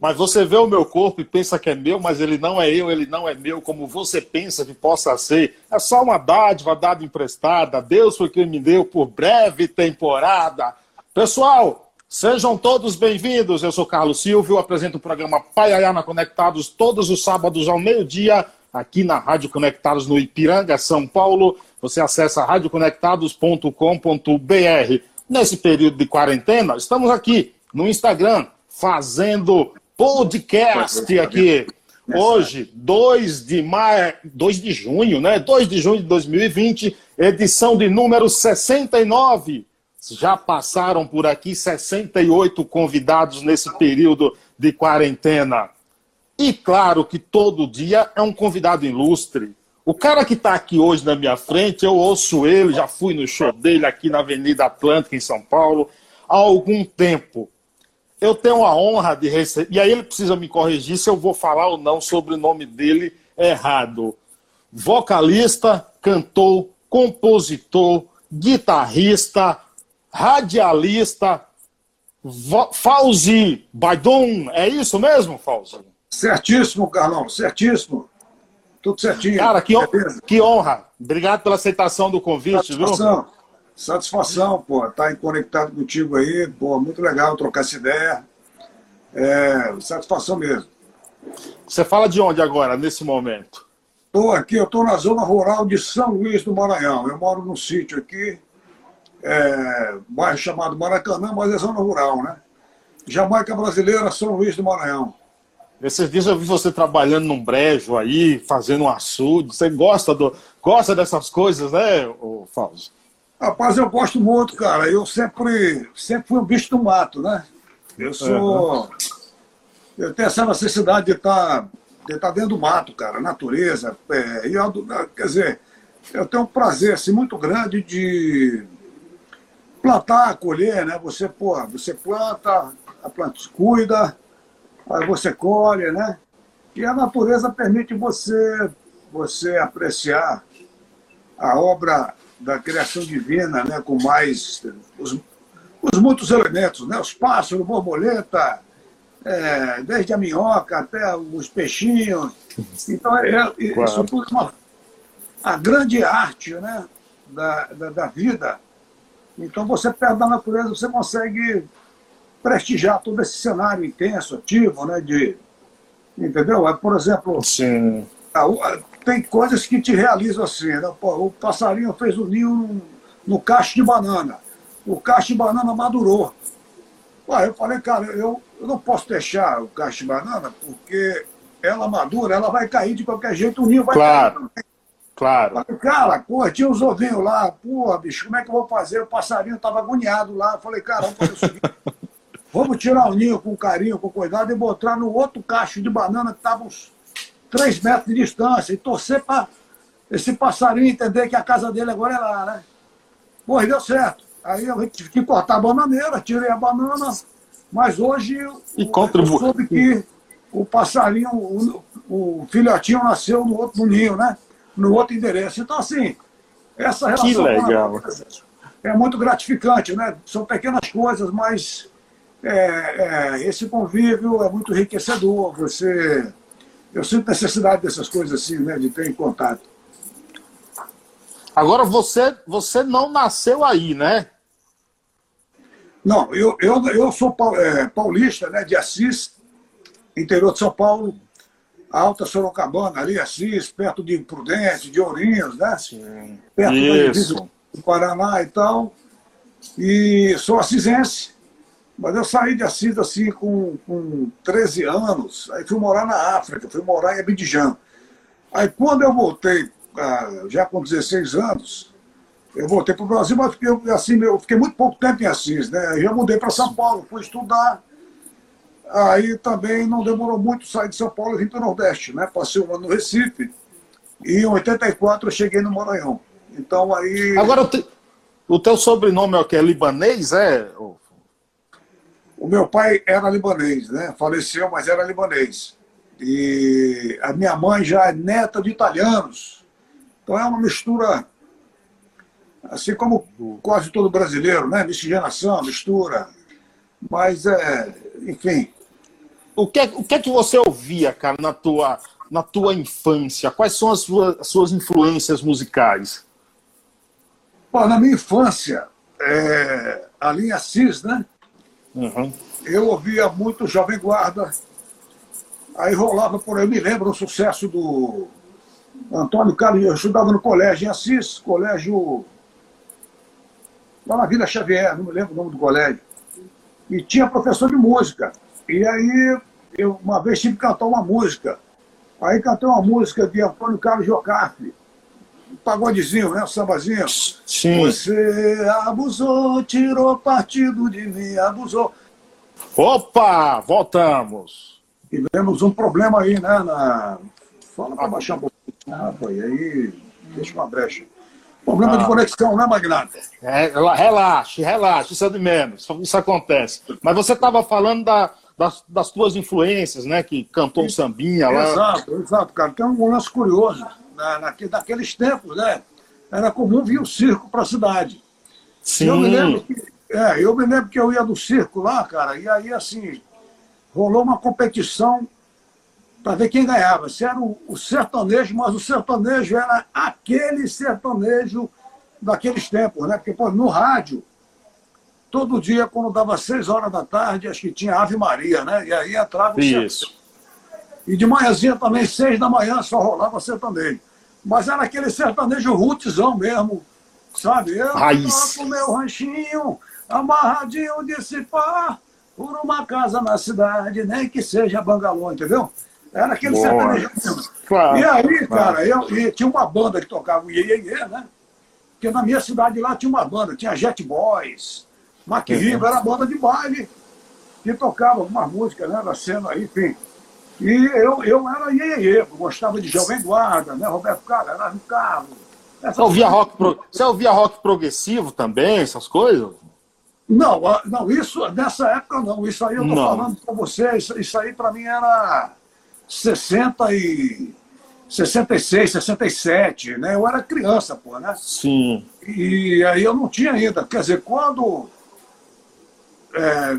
Mas você vê o meu corpo e pensa que é meu, mas ele não é eu, ele não é meu, como você pensa que possa ser. É só uma dádiva dada emprestada. Deus foi quem me deu por breve temporada. Pessoal, sejam todos bem-vindos. Eu sou Carlos Silvio, apresento o programa Paiaiana Conectados todos os sábados ao meio-dia, aqui na Rádio Conectados no Ipiranga, São Paulo. Você acessa radioconectados.com.br. Nesse período de quarentena, estamos aqui no Instagram fazendo podcast aqui. Hoje, 2 de maio, 2 de junho, né? 2 de junho de 2020, edição de número 69. Já passaram por aqui 68 convidados nesse período de quarentena. E claro que todo dia é um convidado ilustre. O cara que está aqui hoje na minha frente, eu ouço ele, já fui no show dele aqui na Avenida Atlântica, em São Paulo, há algum tempo eu tenho a honra de receber. E aí ele precisa me corrigir se eu vou falar ou não sobre o nome dele errado. Vocalista, cantor, compositor, guitarrista, radialista, Fauzi Baidon. É isso mesmo, Fauzi? Certíssimo, Carlão, certíssimo. Tudo certinho. Cara, que, que honra. Obrigado pela aceitação do convite, Satisfação. viu? Satisfação, pô, estar tá conectado contigo aí, pô, muito legal trocar essa ideia. É, satisfação mesmo. Você fala de onde agora, nesse momento? Estou aqui, eu estou na zona rural de São Luís do Maranhão. Eu moro num sítio aqui, é, bairro chamado Maracanã, mas é zona rural, né? Jamaica brasileira, São Luís do Maranhão. Esses dias eu vi você trabalhando num brejo aí, fazendo um açude. Você gosta, do, gosta dessas coisas, né, Fausto? Rapaz, eu gosto muito, cara. Eu sempre, sempre fui um bicho do mato, né? Eu sou. Uhum. Eu tenho essa necessidade de estar, de estar dentro do mato, cara, natureza. É, e eu, quer dizer, eu tenho um prazer assim, muito grande de plantar, colher, né? Você, pô, você planta, a planta cuida, aí você colhe, né? E a natureza permite você, você apreciar a obra da criação divina, né, com mais os, os muitos elementos, né, os pássaros, borboleta, é, desde a minhoca até os peixinhos. Então, é, é, isso tudo é uma, a grande arte né, da, da, da, vida. Então, você perto da natureza, você consegue prestigiar todo esse cenário intenso, ativo, né, de, entendeu? É, por exemplo, Sim. A, tem coisas que te realizam assim. Né? Pô, o passarinho fez o ninho no, no cacho de banana. O cacho de banana madurou. Ué, eu falei, cara, eu, eu não posso deixar o cacho de banana, porque ela madura, ela vai cair de qualquer jeito, o ninho vai claro. cair também. Claro. Falei, cara, pô, tinha os ovinhos lá, pô, bicho, como é que eu vou fazer? O passarinho estava agoniado lá. Eu falei, cara, vamos fazer o seguinte. Vamos tirar o ninho com carinho, com cuidado e botar no outro cacho de banana que estava uns 3 metros de distância e torcer para esse passarinho entender que a casa dele agora é lá, né? Pô, deu certo. Aí eu tive que cortar a bananeira, tirei a banana, mas hoje e eu soube que o passarinho, o, o filhotinho nasceu no outro no ninho, né? No outro endereço. Então, assim, essa relação que legal. é muito gratificante, né? São pequenas coisas, mas é, é, esse convívio é muito enriquecedor. Você eu sinto necessidade dessas coisas assim, né, de ter em contato. Agora, você, você não nasceu aí, né? Não, eu, eu, eu sou é, paulista, né, de Assis, interior de São Paulo, Alta Sorocabana, ali, Assis, perto de Prudente, de Ourinhos, né? Sim. Perto Isso. do Paraná e tal. E sou assisense. Mas eu saí de Assis assim com, com 13 anos, aí fui morar na África, fui morar em Abidjan. Aí quando eu voltei, ah, já com 16 anos, eu voltei para o Brasil, mas fiquei, assim, eu fiquei muito pouco tempo em Assis, né? Eu mudei para São Paulo, fui estudar. Aí também não demorou muito sair de São Paulo e vim para o Nordeste, né? Passei um ano no Recife. E em 84 eu cheguei no Maranhão. Então aí. Agora, o teu sobrenome é o? É libanês, é? O meu pai era libanês, né? Faleceu, mas era libanês. E a minha mãe já é neta de italianos. Então é uma mistura, assim como quase todo brasileiro, né? Miscigenação, mistura. Mas, é, enfim, o que, é, o que é que você ouvia, cara, na tua, na tua infância? Quais são as suas, as suas influências musicais? Pô, na minha infância, é, a linha Cis, né? Uhum. Eu ouvia muito Jovem Guarda. Aí rolava por aí, eu me lembro o sucesso do Antônio Carlos. Eu estudava no colégio em Assis, colégio lá na Vila Xavier, não me lembro o nome do colégio. E tinha professor de música. E aí, eu uma vez tive que cantar uma música. Aí cantei uma música de Antônio Carlos Jocafe, pagodezinho, né? Sambazinho. Sim. Você abusou, tirou partido de mim, abusou. Opa, voltamos. Tivemos um problema aí, né? Na... Fala para baixar um pouquinho. Ah, foi aí, deixa uma brecha. Problema ah. de conexão, né, Magnata? É, relaxe, relaxe, isso é de menos, isso acontece. Mas você estava falando da, das, das tuas influências, né? Que cantou um sambinha lá. Exato, exato, cara. Tem um lance curioso. Na, naqueles tempos, né? Era comum vir o circo para a cidade. Sim. Eu me, lembro que, é, eu me lembro que eu ia do circo lá, cara, e aí, assim, rolou uma competição para ver quem ganhava. Se era o, o, sertanejo, mas o sertanejo era aquele sertanejo daqueles tempos, né? Porque, pô, no rádio, todo dia, quando dava seis horas da tarde, acho que tinha Ave Maria, né? E aí entrava o Isso. E de manhãzinha também, seis da manhã, só rolava sertanejo. Mas era aquele sertanejo rootzão mesmo, sabe? Eu Raiz. com meu ranchinho, amarradinho de cipá, por uma casa na cidade, nem que seja bangalô, entendeu? Era aquele Boa. sertanejo mesmo. Claro, e aí, claro. cara, eu, e tinha uma banda que tocava o Iê, Iê, Iê né? Porque na minha cidade lá tinha uma banda, tinha Jet Boys, Mac uhum. Riva, era banda de baile, que tocava uma música, né, na cena aí, enfim. E eu, eu era Iê, gostava de Jovem Guarda, né, Roberto Carlos, Erasmo Carlos. Você ouvia, rock pro... Você ouvia rock progressivo também, essas coisas? Não, não, isso nessa época não. Isso aí eu tô não. falando para você, isso, isso aí para mim era 60 e 66, 67, né? Eu era criança, pô, né? Sim. E aí eu não tinha ainda. Quer dizer, quando é,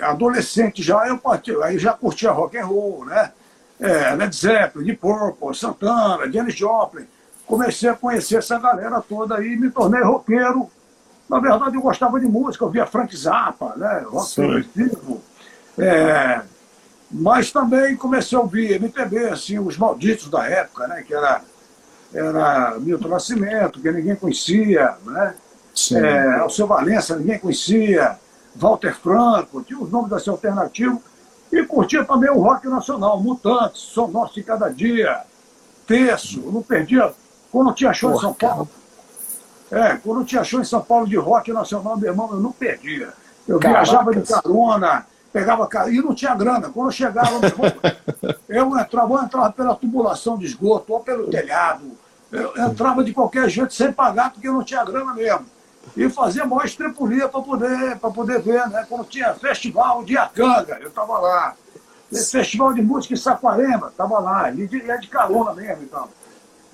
adolescente já, eu parti, aí já curtia rock and roll, né? É, Led Zeppelin, Deep Purple, Santana, Janis Joplin. Comecei a conhecer essa galera toda aí, me tornei roqueiro. Na verdade, eu gostava de música, eu via Frank Zappa, né? Rock progressivo. É, mas também comecei a ouvir MPB, assim, os malditos da época, né? Que era, era Milton Nascimento, que ninguém conhecia, né? É, Alceu Valença, ninguém conhecia, Walter Franco, tinha os nomes desse alternativo, e curtia também o rock nacional, Mutantes, Som Nosso de Cada Dia, Terço, não perdia, quando tinha show Porra, em São Paulo, é, quando tinha show em São Paulo de rock nacional, meu irmão, eu não perdia. Eu Caracas. viajava de carona, pegava e não tinha grana. Quando eu chegava, eu entrava, eu entrava pela tubulação de esgoto ou pelo telhado. Eu entrava de qualquer jeito sem pagar, porque eu não tinha grana mesmo. E fazia maior estrepulia para poder, poder ver, né? Quando tinha festival de Acanga, eu estava lá. Festival de música em Saquarema, estava lá. E é de carona mesmo, então.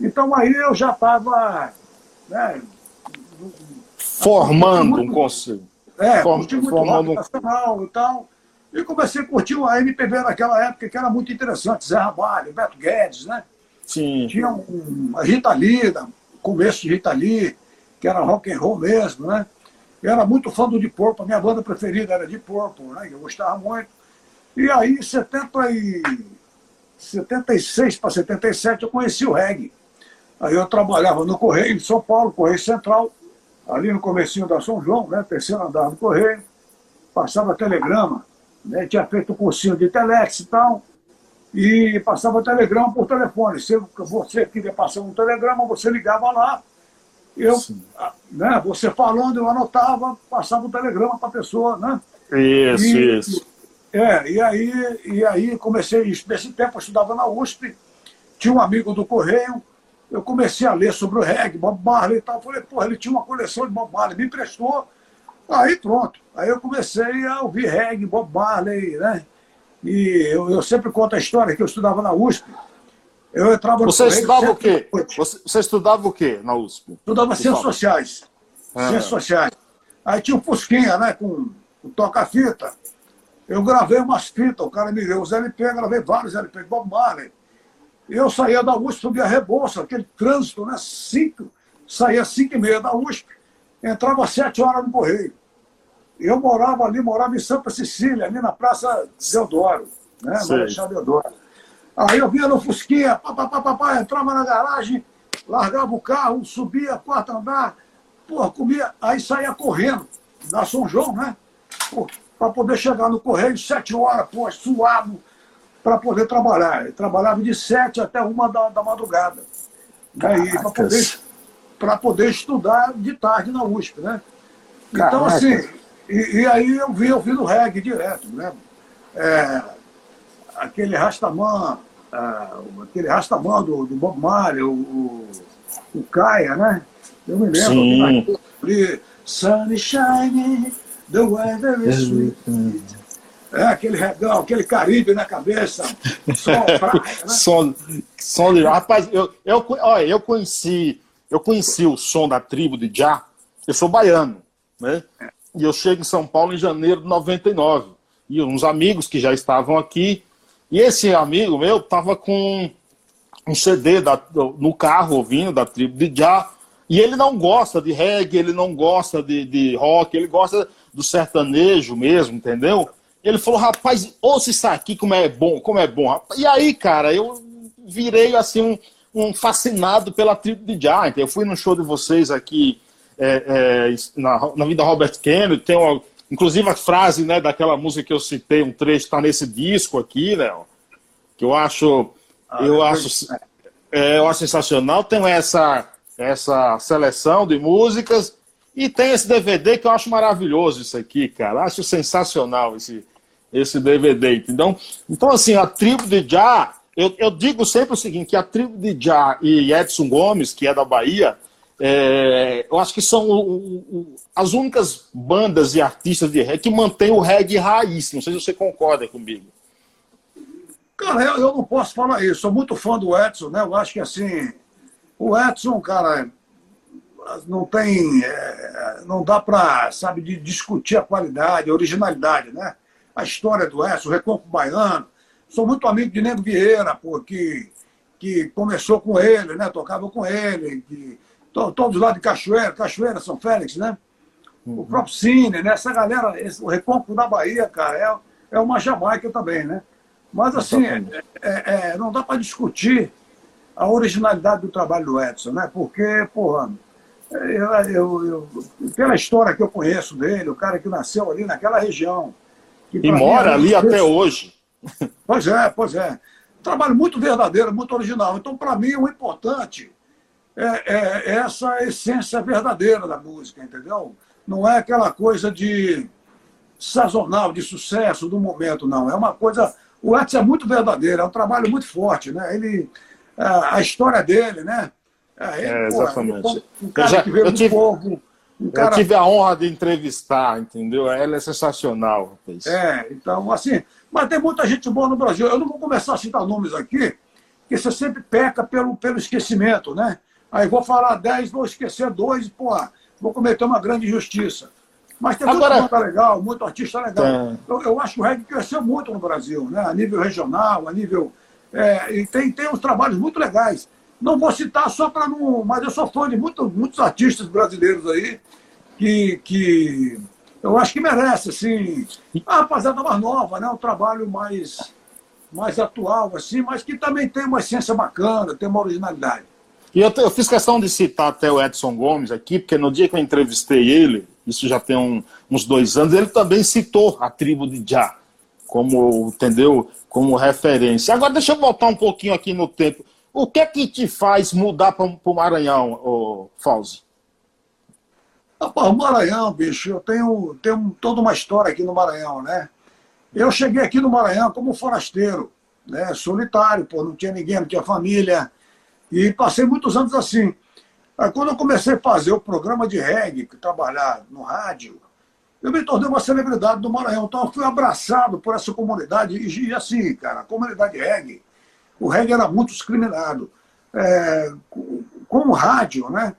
Então aí eu já estava. Né, formando um conselho. É, Form, muito formando... nacional e tal. E comecei a curtir a MPB naquela época, que era muito interessante. Zé Ramalho, Beto Guedes, né? Sim. Tinha um, a Rita Lee, começo de Rita Lee, que era rock and roll mesmo, né? Eu era muito fã do Deep Purple, a minha banda preferida era Deep Purple, né? Eu gostava muito. E aí, em 70 e... 76 para 77, eu conheci o reggae. Aí eu trabalhava no Correio de São Paulo, Correio Central, ali no comecinho da São João, né? Terceiro andar do Correio. Passava telegrama né, tinha feito um cursinho de telex e tal, e passava telegrama por telefone. Se você queria passar um telegrama, você ligava lá, eu, né, você falando, eu anotava, passava o um telegrama para a pessoa, né? Isso, e, isso. É, e aí, e aí comecei, nesse tempo eu estudava na USP, tinha um amigo do Correio, eu comecei a ler sobre o reggae, Bob Marley e tal, falei, porra, ele tinha uma coleção de Bob Marley, me emprestou, Aí pronto. Aí eu comecei a ouvir reggae, Bob Marley, né? E eu, eu sempre conto a história que eu estudava na USP. Eu entrava Você no estudava o quê? Você, você, estudava o quê na USP? Estudava ciências sociais. Ah. Ciências sociais. Aí tinha o Fusquinha, né? Com, com toca-fita. Eu gravei umas fitas, o cara me deu os LP, gravei vários LP de Bob Marley. Eu saía da USP, subia a Rebouça, aquele trânsito, né? Cinco, saía às cinco e meia da USP, entrava às sete horas no Correio. Eu morava ali, morava em Santa Cecília, ali na Praça Deodoro, né? Marechal Deodoro. Aí eu vinha no Fusquinha, papapá, entrava na garagem, largava o carro, subia, quarto andar, porra, comia, aí saía correndo, da São João, né? Para poder chegar no Correio, sete horas, pô, suado, para poder trabalhar. Eu trabalhava de sete até uma da, da madrugada. Né? Para poder, poder estudar de tarde na USP, né? Então, assim, e, e, aí eu vi, eu vi no reggae direto, né? É, aquele Rastaman, uh, aquele Rastaman do, do Bob Marley, o, o, o Caia, né? Eu me lembro Sim. ali, Sunshine, the weather is sweet. É, aquele regão, aquele Caribe na cabeça, som, praia, né? som, som de... Rapaz, eu, eu, olha, eu conheci, eu conheci o som da tribo de Já, eu sou baiano, né? E eu chego em São Paulo em janeiro de 99. E uns amigos que já estavam aqui, e esse amigo meu tava com um CD da, no carro ouvindo da tribo de Já, e ele não gosta de reggae, ele não gosta de, de rock, ele gosta do sertanejo mesmo, entendeu? Ele falou, rapaz, ouça isso aqui como é bom, como é bom. E aí, cara, eu virei assim um, um fascinado pela tribo de Giant. Eu fui no show de vocês aqui é, é, na, na vida Robert Kennedy, tem uma, inclusive a frase né, daquela música que eu citei, um trecho está nesse disco aqui, né? Que eu acho, ah, eu é acho, é, eu acho sensacional. Tem essa essa seleção de músicas e tem esse DVD que eu acho maravilhoso isso aqui, cara. Acho sensacional esse esse DVD, entendeu? Então, assim, a tribo de Já, eu, eu digo sempre o seguinte, que a tribo de Já e Edson Gomes, que é da Bahia, é, eu acho que são o, o, as únicas bandas e artistas de reggae que mantêm o reggae raiz. Não sei se você concorda comigo. Cara, eu, eu não posso falar isso. Sou muito fã do Edson, né? Eu acho que assim, o Edson, cara, não tem, é, não dá para, sabe, de discutir a qualidade, a originalidade, né? a história do Edson, o Recompo Baiano. Sou muito amigo de Nego Vieira, pô, que, começou com ele, né? Tocava com ele, que, todos lá de Cachoeira, Cachoeira, São Félix, né? Uhum. O próprio Cine, né? Essa galera, esse, o Recompo da Bahia, cara, é, é uma Jamaica também, né? Mas assim, é, é, é, não dá para discutir a originalidade do trabalho do Edson, né? Porque, porra, eu, eu, eu, pela história que eu conheço dele, o cara que nasceu ali naquela região, e mora ali até hoje. Pois é, pois é. Trabalho muito verdadeiro, muito original. Então, para mim, o importante é, é, essa essência verdadeira da música, entendeu? Não é aquela coisa de sazonal, de sucesso do momento, não. É uma coisa. O Edson é muito verdadeiro, é um trabalho muito forte, né? Ele, a, a história dele, né? É, ele, é exatamente. Pô, um cara já, que veio do tive... povo um cara... Eu tive a honra de entrevistar, entendeu? Ela é sensacional. Rapaz. É, então, assim, mas tem muita gente boa no Brasil. Eu não vou começar a citar nomes aqui, porque você sempre peca pelo, pelo esquecimento, né? Aí vou falar 10, vou esquecer dois, pô, vou cometer uma grande injustiça. Mas tem Agora... muita banda legal, muito artista legal. É. Eu, eu, acho que o reggae cresceu muito no Brasil, né? a nível regional, a nível. É, e tem, tem uns trabalhos muito legais. Não vou citar só para não. Mas eu sou fã de muito, muitos artistas brasileiros aí que, que eu acho que merece, assim. A rapaziada mais nova, né? Um trabalho mais, mais atual, assim, mas que também tem uma essência bacana, tem uma originalidade. E eu, eu fiz questão de citar até o Edson Gomes aqui, porque no dia que eu entrevistei ele, isso já tem um, uns dois anos, ele também citou a tribo de Já como, entendeu? Como referência. Agora deixa eu voltar um pouquinho aqui no tempo. O que é que te faz mudar para o Maranhão, ô, Fauzi? O Maranhão, bicho, eu tenho, tenho toda uma história aqui no Maranhão, né? Eu cheguei aqui no Maranhão como forasteiro, né? Solitário, pô, não tinha ninguém, não tinha família. E passei muitos anos assim. Aí, quando eu comecei a fazer o programa de reggae, trabalhar no rádio, eu me tornei uma celebridade do Maranhão. Então eu fui abraçado por essa comunidade. E assim, cara, a comunidade reggae o reggae era muito discriminado. É, com o rádio, né?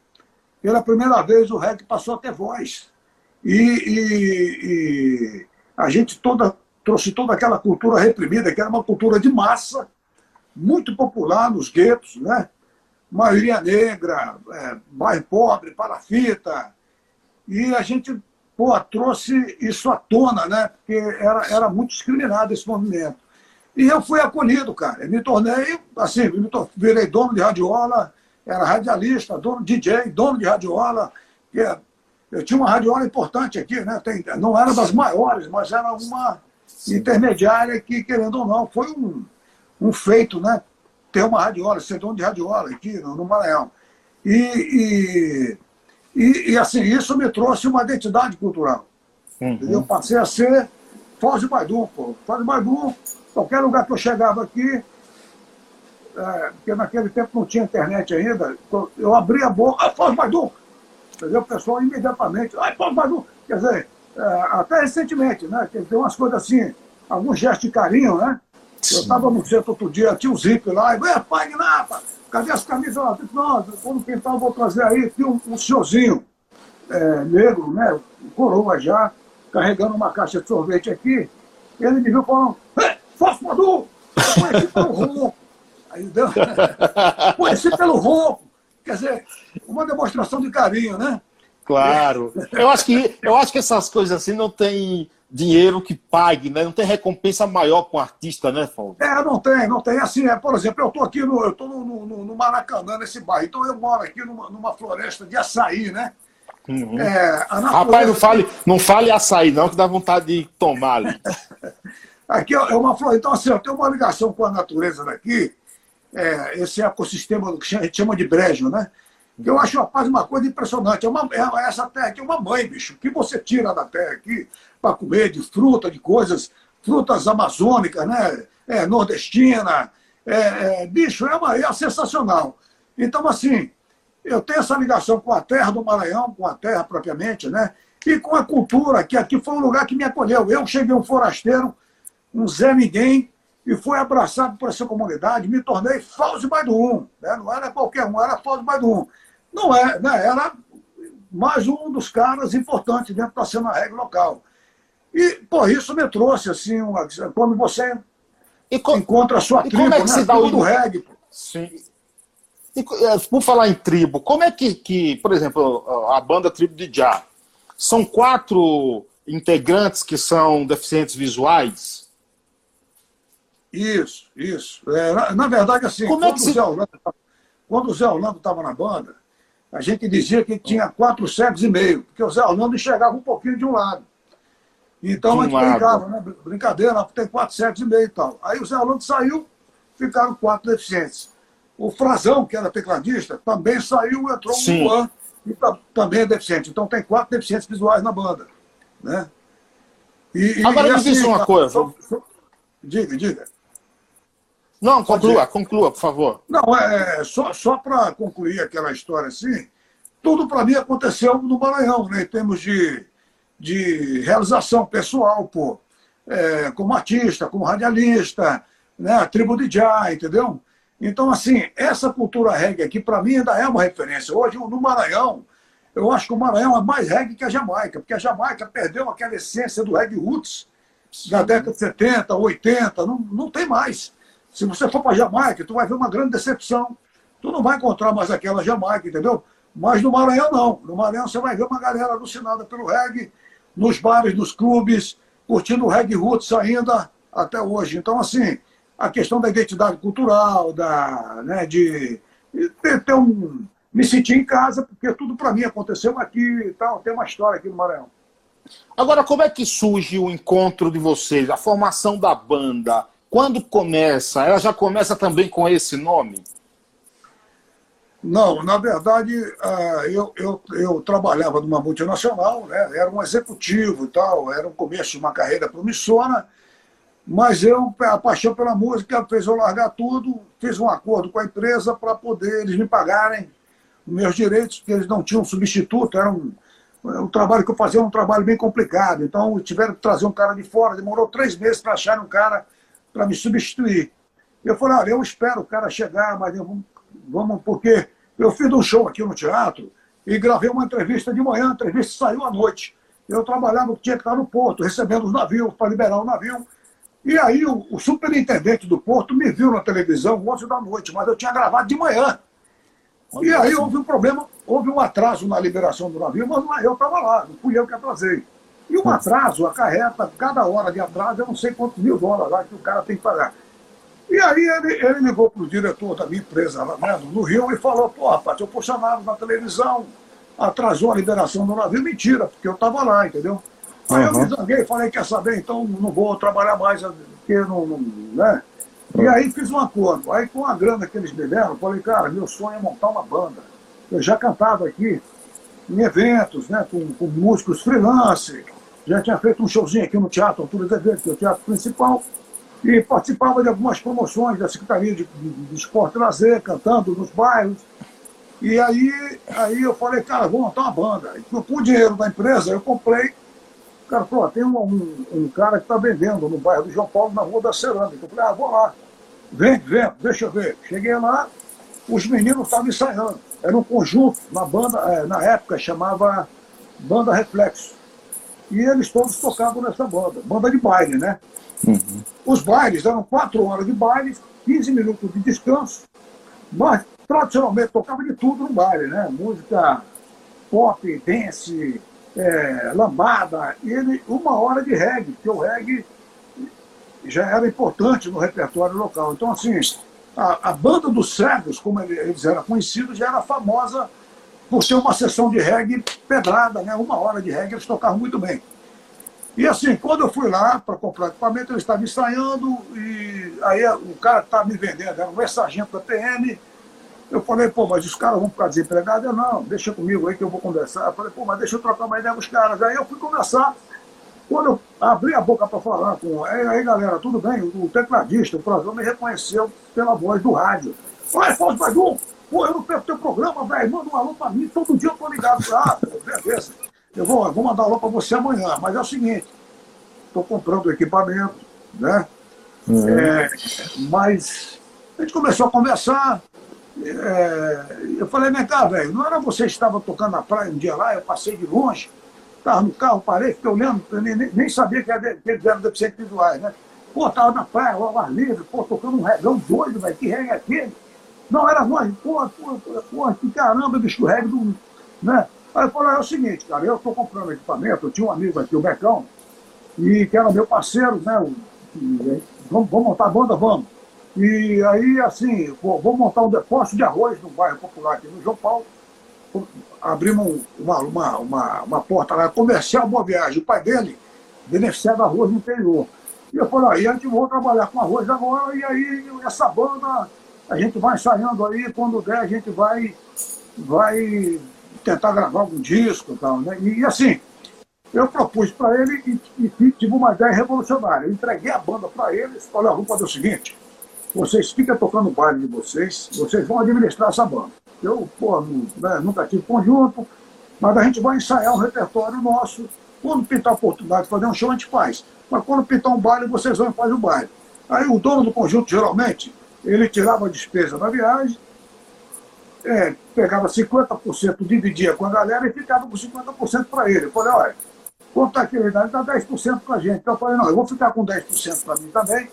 Pela primeira vez o reggae passou a ter voz. E, e, e a gente toda, trouxe toda aquela cultura reprimida, que era uma cultura de massa, muito popular nos guetos, né? Maioria negra, é, bairro pobre, parafita. E a gente pô, trouxe isso à tona, né? porque era, era muito discriminado esse movimento. E eu fui acolhido, cara. Eu me tornei, assim, me tornei, virei dono de radiola, era radialista, dono DJ, dono de radiola. Eu tinha uma radiola importante aqui, né? Tem, não era das maiores, mas era uma intermediária que, querendo ou não, foi um, um feito, né? Ter uma radiola, ser dono de radiola aqui no, no Maranhão. E, e, e, e, assim, isso me trouxe uma identidade cultural. Uhum. Eu passei a ser Foz do Baidu, pô. Foz do Baidu, qualquer lugar que eu chegava aqui, é, porque naquele tempo não tinha internet ainda, eu abria a boca, ah, Foz do Baidu! Entendeu? O pessoal imediatamente, ai, Foz do Baidu! Quer dizer, é, até recentemente, né? Tem umas coisas assim, alguns gestos de carinho, né? Eu estava no centro outro dia, tinha um zip lá, e, pai, Napa, cadê as camisas lá? Não, quando pintar eu vou trazer aí, tinha um, um senhorzinho é, negro, né? Coroa já, carregando uma caixa de sorvete aqui, ele me viu falando, Fósforo Madu! Conheci pelo ronco. Aí deu. Conheci pelo ronco. Quer dizer, uma demonstração de carinho, né? Claro. Eu acho que, eu acho que essas coisas assim não tem dinheiro que pague, né? Não tem recompensa maior com o artista, né, Fábio? É, não tem, não tem. Assim, é, por exemplo, eu estou aqui no, eu tô no, no, no, Maracanã, nesse bairro. Então eu moro aqui numa, numa floresta de açaí, né? Uhum. É, Rapaz, não fale, não fale açaí, não, que dá vontade de tomar ali. Aqui é uma floresta. Então, assim, eu tenho uma ligação com a natureza daqui, é, esse ecossistema que a gente chama de brejo, né? Que eu acho, rapaz, uma coisa impressionante. É uma, é, essa terra aqui é uma mãe, bicho. O que você tira da terra aqui para comer de fruta, de coisas, frutas amazônicas, né? É, nordestina. É, é, bicho, é, uma, é sensacional. Então, assim, eu tenho essa ligação com a terra do Maranhão, com a terra propriamente, né? E com a cultura, que aqui foi um lugar que me acolheu. Eu cheguei um forasteiro, um Zé Ninguém, e fui abraçado por essa comunidade, me tornei Fauzi Baidum. Né? Não era qualquer um, era Fauzi Baidum. Não é, né? era mais um dos caras importantes dentro da cena reggae local. E, por isso me trouxe, assim, uma, quando você com, encontra a sua tribo, como é que né? se dá o do reggae. Sim. E, é, por falar em tribo, como é que, que por exemplo, a banda Tribo de Já, são quatro integrantes que são deficientes visuais? Isso, isso. É, na, na, verdade, assim, Como é quando, é se... o Zé Orlando, quando o Zé Orlando estava na banda, a gente dizia que tinha quatro cegos e meio, porque o Zé Orlando enxergava um pouquinho de um lado. Então a gente brincava, né? Brincadeira, tem quatro cegos e meio e tal. Aí o Zé Orlando saiu, ficaram quatro deficientes. O Frazão, que era tecladista, também saiu, entrou Sim. um Juan, e tá, também é deficiente. Então tem quatro deficientes visuais na banda. Né? E, Agora e, me assim, diz uma coisa. Só, só, diga, diga. Não, conclua, conclua, por favor. Não, é, é só, só para concluir aquela história assim, tudo para mim aconteceu no Maranhão, né, em termos de, de realização pessoal, pô. É, como artista, como radialista, né, a tribo de Já, entendeu? Então, assim, essa cultura reggae aqui, para mim, ainda é uma referência. Hoje, no Maranhão, eu acho que o Maranhão é mais reggae que a Jamaica, porque a Jamaica perdeu aquela essência do reggae roots da década de 70, 80, não, não tem mais. Se você for para Jamaica, tu vai ver uma grande decepção. Tu não vai encontrar mais aquela Jamaica, entendeu? Mas no Maranhão, não. No Maranhão você vai ver uma galera alucinada pelo reggae, nos bares, nos clubes, curtindo o reggae roots ainda até hoje. Então, assim, a questão da identidade cultural, da, né, de ter, ter um, me sentir em casa, porque tudo para mim aconteceu aqui e tal. Tem uma história aqui no Maranhão. Agora, como é que surge o encontro de vocês, a formação da banda? Quando começa? Ela já começa também com esse nome? Não, na verdade, ah, eu, eu, eu trabalhava numa multinacional, né? era um executivo e tal, era um começo de uma carreira promissora, mas eu, a paixão pela música fez eu largar tudo, fiz um acordo com a empresa para poder eles me pagarem meus direitos, porque eles não tinham substituto, era um, o trabalho que eu fazia um trabalho bem complicado, então tiveram que trazer um cara de fora, demorou três meses para achar um cara para me substituir. Eu falei, olha, eu espero o cara chegar, mas vamos, vamos, porque eu fiz um show aqui no teatro e gravei uma entrevista de manhã, a entrevista saiu à noite. Eu trabalhava, tinha que estar no porto, recebendo os navios para liberar o navio. E aí o, o, superintendente do Porto me viu na televisão 11 da noite, mas eu tinha gravado de manhã. E aí houve um problema, houve um atraso na liberação do navio, mas eu estava lá, não fui eu que atrasei. E um atraso acarreta, cada hora de atraso, eu não sei quantos mil dólares lá que o cara tem que pagar. E aí ele, ele ligou para o diretor da minha empresa lá né, no Rio e falou, pô, rapaz, eu funcionava na televisão, atrasou a liberação do navio. Mentira, porque eu estava lá, entendeu? Aí eu me zanguei, falei, quer saber, então não vou trabalhar mais, porque não, não né? E aí fiz um acordo. Aí com a grana que eles me deram, falei, cara, meu sonho é montar uma banda. Eu já cantava aqui em eventos, né, com, com músicos freelance, já tinha feito um showzinho aqui no Teatro Altura dos Eventos, que é o teatro principal, e participava de algumas promoções da Secretaria de, de, Esporte e Lazer, cantando nos bairros. E aí, aí eu falei, cara, vou montar uma banda. E com o dinheiro da empresa, eu comprei o cara falou, tem um, um, um cara que está vendendo no bairro do João Paulo, na Rua da Cerâmica. Eu falei, ah, vou lá. Vem, vem, deixa eu ver. Cheguei lá, os meninos estavam ensaiando. Era um conjunto, uma banda, é, na época chamava Banda Reflexo. E eles todos tocavam nessa banda, banda de baile, né? Uhum. Os bailes eram quatro horas de baile, 15 minutos de descanso, mas tradicionalmente tocava de tudo no baile, né? Música pop, dance, é, lambada, e ele, uma hora de reggae, porque o reggae já era importante no repertório local. Então, assim, a, a banda dos cegos, como eles eram conhecidos, já era famosa por ter uma sessão de reggae pedrada, né? uma hora de reggae, eles tocavam muito bem. E assim, quando eu fui lá para comprar equipamento, eles estavam ensaiando, e aí o cara que estava me vendendo era um sargento da PM, eu falei, pô, mas os caras vão ficar desempregados? Eu, não, deixa comigo aí que eu vou conversar. Eu falei, pô, mas deixa eu trocar uma ideia com os caras. Aí eu fui conversar. Quando eu abri a boca para falar com aí, galera, tudo bem? O tecladista, o programa me reconheceu pela voz do rádio. Olha, Fausto Badu, pô, eu não perco teu programa, velho. Manda um alô para mim, todo dia eu tô ligado. Ah, beleza. Eu vou, vou mandar alô para você amanhã. Mas é o seguinte, estou comprando o equipamento, né? Uhum. É, mas a gente começou a conversar, é, eu falei, vem cá, velho, não era você que estava tocando na praia um dia lá, eu passei de longe, estava no carro, parei, fiquei olhando, nem, nem sabia que, era, que eles eram deficientes visuais, né? Pô, estava na praia, ao ar livre, pô, tocando um regão doido, velho, que reggae é aquele? Não, era nós, pô, pô, pô, que caramba, bicho, o reggae do. Né? Aí eu falei, é o seguinte, cara, eu estou comprando equipamento, eu tinha um amigo aqui, o Becão, e que era meu parceiro, né? Vamos, vamos montar a banda, vamos. E aí, assim, vou, montar um depósito de arroz no bairro popular aqui no João Paulo. Abrimos uma, uma, uma, uma porta lá, comercial Boa Viagem. O pai dele beneficiava arroz no interior. E eu falei, aí a gente vai trabalhar com arroz agora, e aí essa banda, a gente vai ensaiando aí, quando der, a gente vai, vai tentar gravar algum disco e tal, né? E, assim, eu propus para ele e, e, tive uma ideia revolucionária. Eu entreguei a banda para ele e falei, vamos fazer o seguinte, vocês ficam tocando o baile de vocês, vocês vão administrar essa banda. Eu, pô, né, nunca tive conjunto, mas a gente vai ensaiar um repertório nosso. Quando pintar a oportunidade de fazer um show, a gente faz. Mas quando pintar um baile, vocês vão e fazem o baile. Aí o dono do conjunto, geralmente, ele tirava a despesa da viagem, é, pegava 50%, dividia com a galera e ficava com 50% para ele. Eu falei, olha, quanto está aqui? Ele dá 10% para a gente. Então eu falei, não, eu vou ficar com 10% para mim também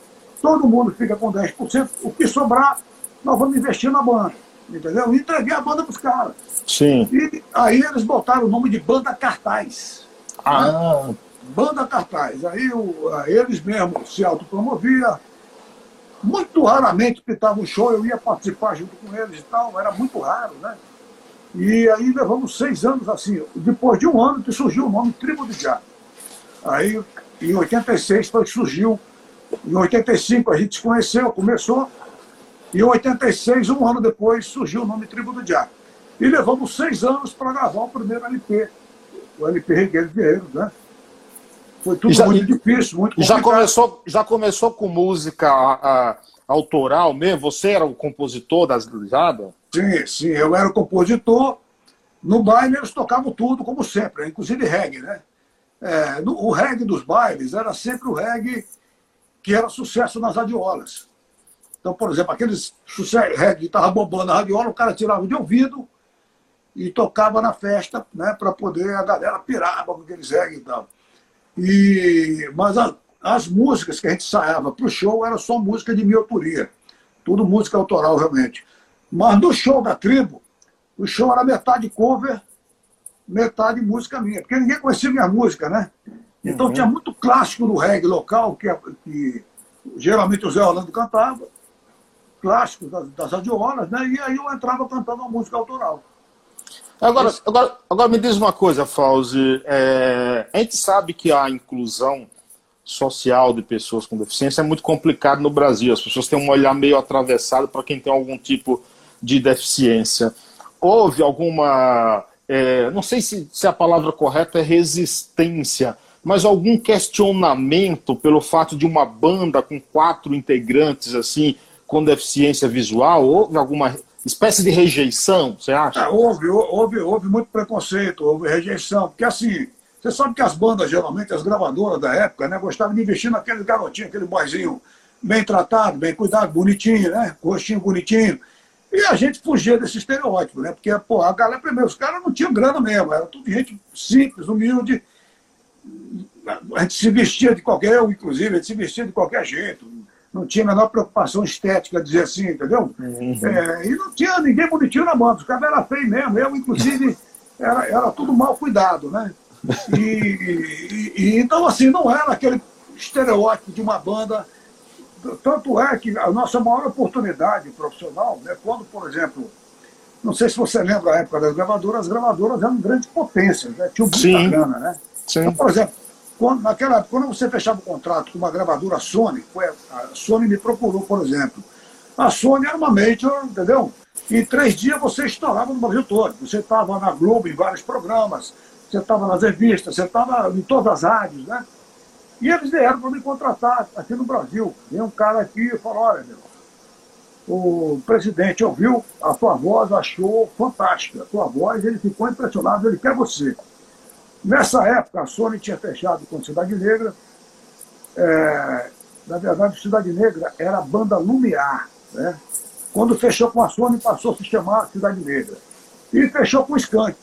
todo mundo fica com 10%, o que sobrar, nós vamos investir na banda. Entendeu? E entreguei a banda para os caras. Sim. E aí eles botaram o nome de Banda Cartaz. Ah. Né? Banda Cartaz. Aí o, eles mesmos se autopromoviam. Muito raramente pitava um show, eu ia participar junto com eles e tal, era muito raro, né? E aí levamos seis anos assim. Depois de um ano que surgiu o nome Tribo de Já. Aí, em 86, foi que surgiu em 85 a gente se conheceu, começou. E em 86, um ano depois, surgiu o nome Tribo do Diabo. E levamos seis anos para gravar o primeiro LP, o LP Regueiro Guerreiro, né? Foi tudo já, muito difícil, muito complicado. Já começou, já começou com música a, a, autoral mesmo? Você era o compositor das Lijadas? Sim, sim, eu era o compositor. No baile eles tocavam tudo, como sempre, inclusive reggae, né? É, no, o reggae dos bailes era sempre o reggae que era sucesso nas radiolas. Então, por exemplo, aqueles sucesso reggae que estava bombando a radiola, o cara tirava de ouvido e tocava na festa, né, para poder a galera pirar com aqueles reggae e tal. E, mas a, as músicas que a gente ensaiava para o show era só música de minha autoria. Tudo música autoral, realmente. Mas no show da tribo, o show era metade cover, metade música minha. Porque ninguém conhecia minha música, né? Então uhum. tinha muito clássico do reggae local, que, que geralmente o Zé Orlando cantava, clássicos das, das radiolas, né? E aí eu entrava cantando uma música autoral. Agora, agora, agora me diz uma coisa, Fauzi. É, a gente sabe que a inclusão social de pessoas com deficiência é muito complicado no Brasil. As pessoas têm um olhar meio atravessado para quem tem algum tipo de deficiência. Houve alguma, é, não sei se, se a palavra correta é resistência, mas algum questionamento pelo fato de uma banda com quatro integrantes assim com deficiência visual? Houve alguma espécie de rejeição, você acha? Ah, houve, houve, houve muito preconceito, houve rejeição, porque assim, você sabe que as bandas, geralmente, as gravadoras da época, né, gostavam de investir naquele garotinho, aquele boizinho bem tratado, bem cuidado, bonitinho, né? Rostinho bonitinho. E a gente fugia desse estereótipo, né? Porque, pô, a galera, primeiro, os caras não tinham grana mesmo, era tudo gente simples, humilde. A gente se vestia de qualquer, inclusive, a gente se vestia de qualquer jeito não tinha a menor preocupação estética, dizer assim, entendeu? Uhum. É, e não tinha ninguém bonitinho na banda, os caras eram feios mesmo, eu, inclusive, era, era tudo mal cuidado, né? E, e, e, então, assim, não era aquele estereótipo de uma banda. Tanto é que a nossa maior oportunidade profissional, né, quando, por exemplo, não sei se você lembra a época das gravadoras, as gravadoras eram grandes potências, né? tinham muita Sim. grana, né? Sim. Então, por exemplo, quando, naquela, quando você fechava o contrato com uma gravadora Sony, a Sony me procurou, por exemplo. A Sony era uma major, entendeu? Em três dias você estourava no Brasil todo. Você estava na Globo em vários programas, você estava nas revistas, você estava em todas as rádios, né? E eles vieram para me contratar aqui no Brasil. Vem um cara aqui e falou, olha, meu, o presidente ouviu a tua voz, achou fantástica a tua voz, ele ficou impressionado, ele quer você. Nessa época, a Sony tinha fechado com Cidade Negra. É, na verdade, Cidade Negra era a banda Lumiar. Né? Quando fechou com a Sony, passou a se chamar Cidade Negra. E fechou com o Skank.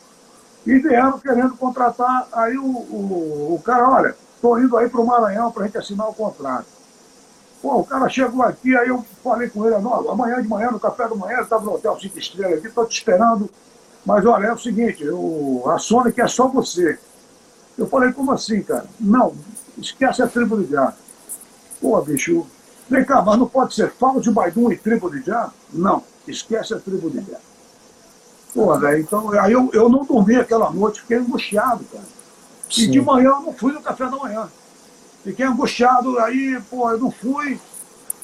E vieram querendo contratar. Aí o, o, o cara, olha, estou indo aí para o Maranhão para a gente assinar o contrato. Pô, o cara chegou aqui, aí eu falei com ele, amanhã de manhã, no café da manhã, estava no Hotel Cinco Estrelas aqui, estou te esperando. Mas olha, é o seguinte, o, a Sony quer só você. Eu falei, como assim, cara? Não, esquece a tribo de Já. Pô, bicho, vem cá, mas não pode ser de Baidum e tribo de Já? Não, esquece a tribo de Já. Pô, velho, então, aí eu, eu não dormi aquela noite, fiquei angustiado, cara. Sim. E de manhã eu não fui no café da manhã. Fiquei angustiado, aí, pô, eu não fui.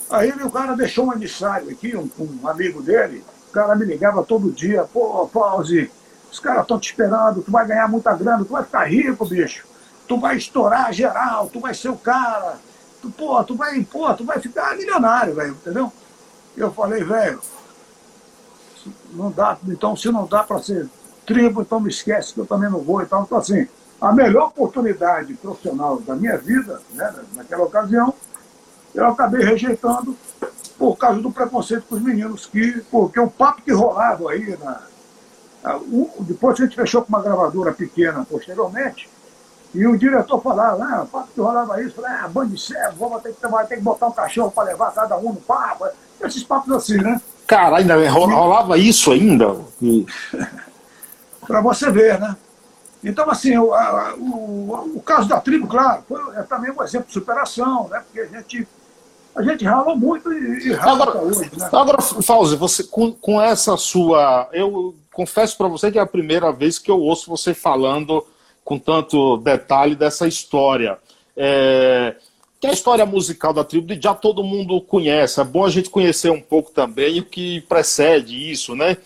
Aí o cara deixou um emissário aqui, um, um amigo dele, o cara me ligava todo dia, pô, Pause, os caras estão te esperando, tu vai ganhar muita grana, tu vai ficar rico, bicho. Tu vai estourar geral, tu vai ser o cara. Tu, pô, tu vai, pô, tu vai ficar milionário, velho, entendeu? Eu falei, velho, não dá, então se não dá para ser tribo, então me esquece que eu também não vou. Então, então assim, a melhor oportunidade profissional da minha vida, né, naquela ocasião, eu acabei rejeitando por causa do preconceito com os meninos, que, porque o papo que rolava aí na, depois a gente fechou com uma gravadora pequena posteriormente, e o diretor falava, ah, o papo que rolava isso, falei, ah, bando de cego, vamos ter que, ter que botar um cachorro para levar cada um no papo. Esses papos assim, né? Cara, ainda rolava isso ainda? para você ver, né? Então, assim, o, a, o, o, caso da tribo, claro, foi, é também um exemplo de superação, né? Porque a gente, a gente ralou muito e, e rala agora, hoje, né? Agora, Fauzi, você, com, com essa sua... Eu confesso para você que é a primeira vez que eu ouço você falando com tanto detalhe dessa história. É, que é a história musical da tribo já todo mundo conhece. É bom a gente conhecer um pouco também o que precede isso, né?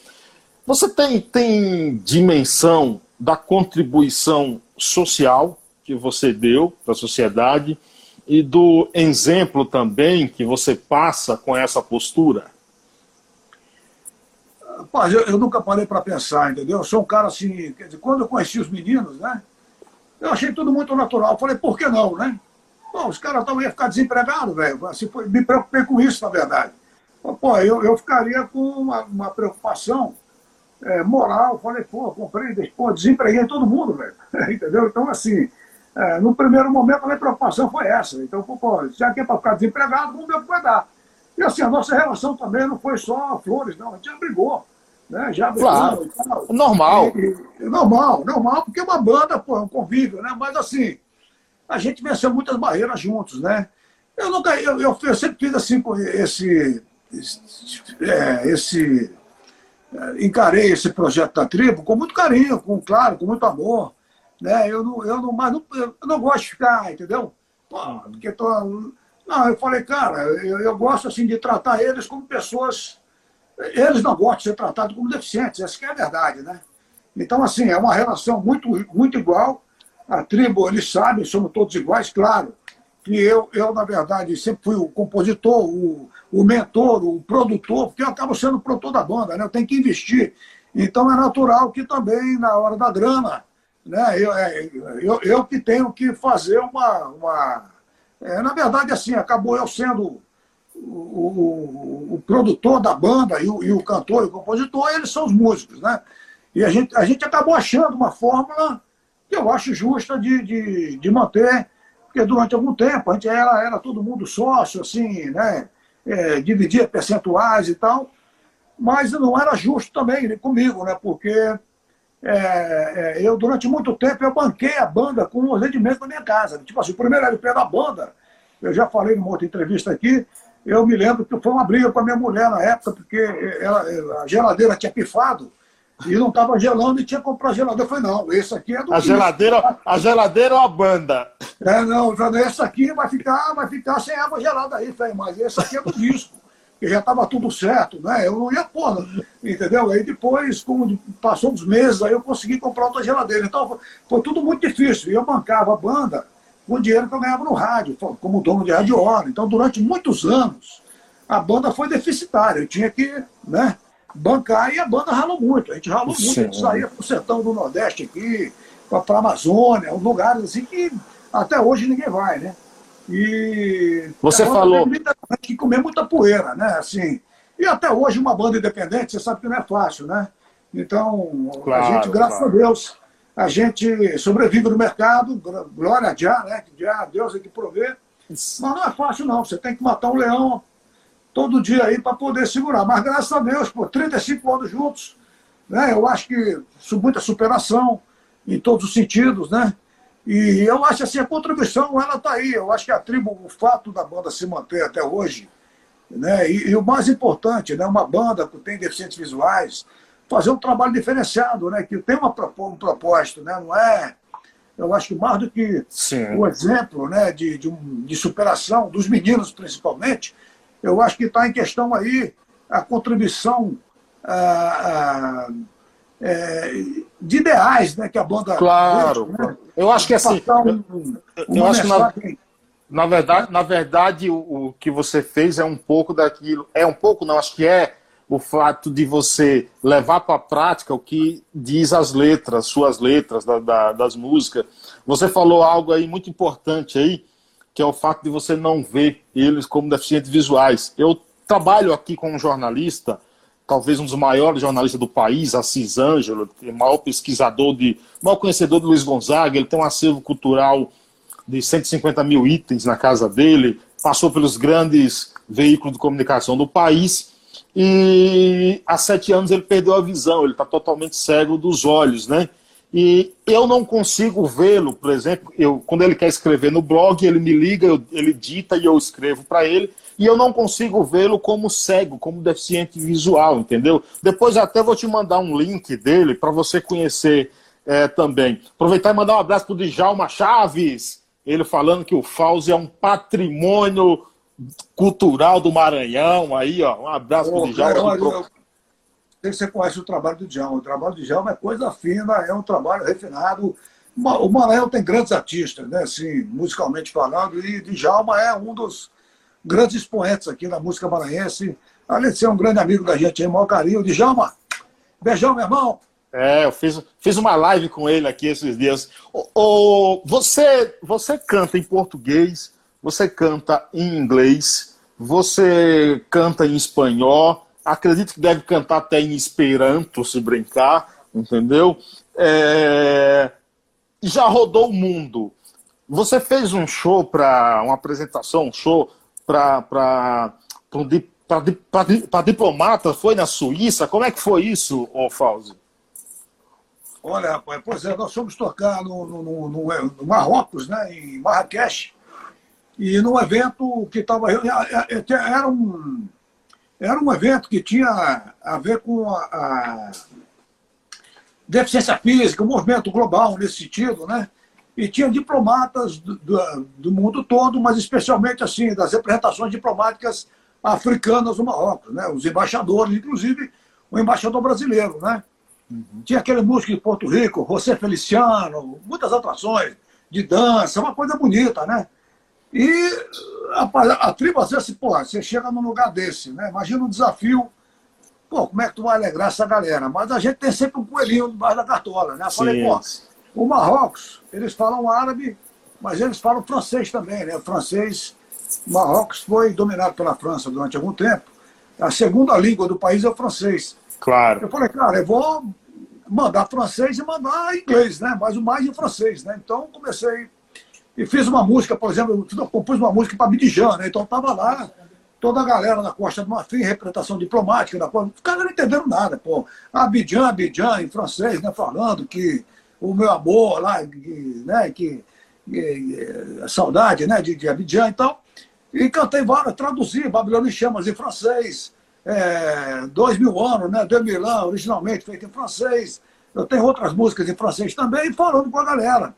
Você tem, tem dimensão da contribuição social que você deu para a sociedade e do exemplo também que você passa com essa postura? Rapaz, eu, eu nunca parei para pensar, entendeu? Eu sou um cara assim, dizer, quando eu conheci os meninos, né? Eu achei tudo muito natural. falei, por que não, né? Pô, os caras também iam ficar desempregados, velho. Assim, me preocupei com isso, na verdade. Pô, eu, eu ficaria com uma, uma preocupação é, moral. Falei, pô, comprei, pô, desempreguei todo mundo, velho. Entendeu? Então, assim, é, no primeiro momento a minha preocupação foi essa. Então, pô, já que é para ficar desempregado, vamos ver o que vai dar. E assim, a nossa relação também não foi só flores, não, a gente já brigou. Né? Já brigou. Claro. Normal. E, e, normal, normal, porque uma banda, pô, é um convívio, né? Mas assim, a gente venceu muitas barreiras juntos, né? Eu nunca, eu, eu, eu sempre fiz assim com esse, esse, é, esse é, encarei esse projeto da tribo com muito carinho, com claro, com muito amor, né? Eu não, eu não, mas não, eu não gosto de ficar, entendeu? Pô, porque tô, não, eu falei, cara, eu, eu gosto assim de tratar eles como pessoas, eles não gostam de ser tratados como deficientes, essa é a verdade, né? Então assim é uma relação muito, muito igual. A tribo, eles sabem, somos todos iguais, claro que eu, eu, na verdade, sempre fui o compositor, o, o mentor, o produtor, porque eu acabo sendo o produtor da banda, né? Eu tenho que investir. Então é natural que também, na hora da grana, né, eu, é, eu, eu que tenho que fazer uma. uma é, na verdade, assim, acabou eu sendo o, o, o produtor da banda e o, e o cantor e o compositor, eles são os músicos, né? E a gente, a gente acabou achando uma fórmula que eu acho justa de, de, de manter porque durante algum tempo a gente era, era todo mundo sócio, assim, né? É, dividia percentuais e tal, mas não era justo também comigo, né? Porque é, é, eu, durante muito tempo, eu banquei a banda com os rendimentos da minha casa. Tipo assim, o primeiro LP da banda, eu já falei numa outra entrevista aqui, eu me lembro que foi uma briga com a minha mulher na época, porque ela, a geladeira tinha pifado, e não estava gelando e tinha que comprar geladeira. Eu falei, não, esse aqui é do a geladeira A geladeira ou a banda? É, não, esse aqui vai ficar, vai ficar sem água gelada aí, falei, mas esse aqui é do disco. E já estava tudo certo, né? Eu não ia pôr, entendeu? Aí depois, como passou uns meses, aí eu consegui comprar outra geladeira. Então foi tudo muito difícil. E eu bancava a banda com o dinheiro que eu ganhava no rádio, como dono de rádio hora. Então, durante muitos anos, a banda foi deficitária. Eu tinha que, né? bancar e a banda ralou muito. A gente ralou muito, a gente saía para o sertão do Nordeste aqui, para a Amazônia, lugares assim que até hoje ninguém vai, né? E você falou que comer muita poeira, né? Assim, e até hoje uma banda independente, você sabe que não é fácil, né? Então, claro, a gente, graças claro. a Deus, a gente sobrevive no mercado, glória a Deus, né? Já Deus é que provê. Mas não é fácil, não. Você tem que matar um leão todo dia aí para poder segurar. Mas graças a Deus, por 35 anos juntos, né, eu acho que muita superação em todos os sentidos, né? E eu acho assim, a contribuição, ela está aí. Eu acho que a tribo, o fato da banda se manter até hoje, né? E, e, o mais importante, né? Uma banda que tem deficientes visuais, fazer um trabalho diferenciado, né? Que tem uma, um propósito, né? Não é... Eu acho que mais do que Sim. o exemplo né, de, de, um, de superação, dos meninos principalmente, eu acho que está em questão aí a contribuição ah, ah, é, de ideais né, que a banda. Claro. né? Eu acho que assim. Um, eu acho que na, na, verdade, na verdade o, o, que você fez é um pouco daquilo. É um pouco, não, acho que é o fato de você levar para a prática o que diz as letras, suas letras da, da, das músicas. Você falou algo aí muito importante aí, que é o fato de você não ver eles como deficientes visuais. Eu trabalho aqui com um jornalista, talvez um dos maiores jornalistas do país, Assis Ângelo, é maior pesquisador de, maior conhecedor de Luiz Gonzaga, ele tem um acervo cultural de 150 mil itens na casa dele, passou pelos grandes veículos de comunicação do país e há sete anos ele perdeu a visão, ele está totalmente cego dos olhos, né? E eu não consigo vê-lo, por exemplo, eu, quando ele quer escrever no blog, ele me liga, eu, ele dita e eu escrevo para ele, e eu não consigo vê-lo como cego, como deficiente visual, entendeu? Depois até vou te mandar um link dele para você conhecer é, também. Aproveitar e mandar um abraço para o Djalma Chaves, ele falando que o Fauzi é um patrimônio cultural do Maranhão, aí, ó, um abraço para o Djalma sei que você conhece o trabalho do Djalma. O trabalho do Djalma é coisa fina, é um trabalho refinado. O Maranhão tem grandes artistas, né? Assim, musicalmente falando, e Djalma é um dos grandes expoentes aqui na música maranhense. Além de ser um grande amigo da gente, é maior carinho. Djalma, beijão, meu irmão. É, eu fiz, fiz uma live com ele aqui esses dias. O, o, você, você canta em português, você canta em inglês, você canta em espanhol, acredito que deve cantar até em Esperanto, se brincar, entendeu? É... Já rodou o mundo. você fez um show para uma apresentação, um show para diplomata, foi na Suíça? Como é que foi isso, ô Fauzi? Olha, rapaz, pois é, nós fomos tocar no, no, no, no Marrocos, né, em Marrakech, e num evento que estava. Era um, era um evento que tinha a ver com a, a deficiência física, o movimento global nesse sentido, né? E tinha diplomatas do, do, do, mundo todo, mas especialmente assim, das representações diplomáticas africanas no Marrocos, né? Os embaixadores, inclusive o embaixador brasileiro, né? Uhum. Tinha aquele músico de Porto Rico, José Feliciano, muitas atrações de dança, uma coisa bonita, né? E a, a tribo, às vezes, pô, você chega num lugar desse, né? Imagina um desafio, pô, como é que tu vai alegrar essa galera? Mas a gente tem sempre um coelhinho debaixo da cartola, né? Eu falei, pô, o Marrocos, eles falam árabe, mas eles falam francês também, né? O francês, o Marrocos foi dominado pela França durante algum tempo. A segunda língua do país é o francês. Claro. Eu falei, cara, eu vou mandar francês e mandar inglês, né? Mas o mais em francês, né? Então comecei e fiz uma música, por exemplo, eu compus uma música para Abidjan, né? Então estava lá, toda a galera da Costa do Marfim, representação diplomática da Costa. Os caras não entenderam nada, pô. Abidjan, Abidjan, em francês, né? Falando que o meu amor lá, que, né? Que, que a saudade, né? De, de Abidjan e tal. E cantei várias, traduzi Babilônia em Chamas em francês, é, dois mil anos, né? De Milan, originalmente feito em francês. Eu tenho outras músicas em francês também, falando com a galera.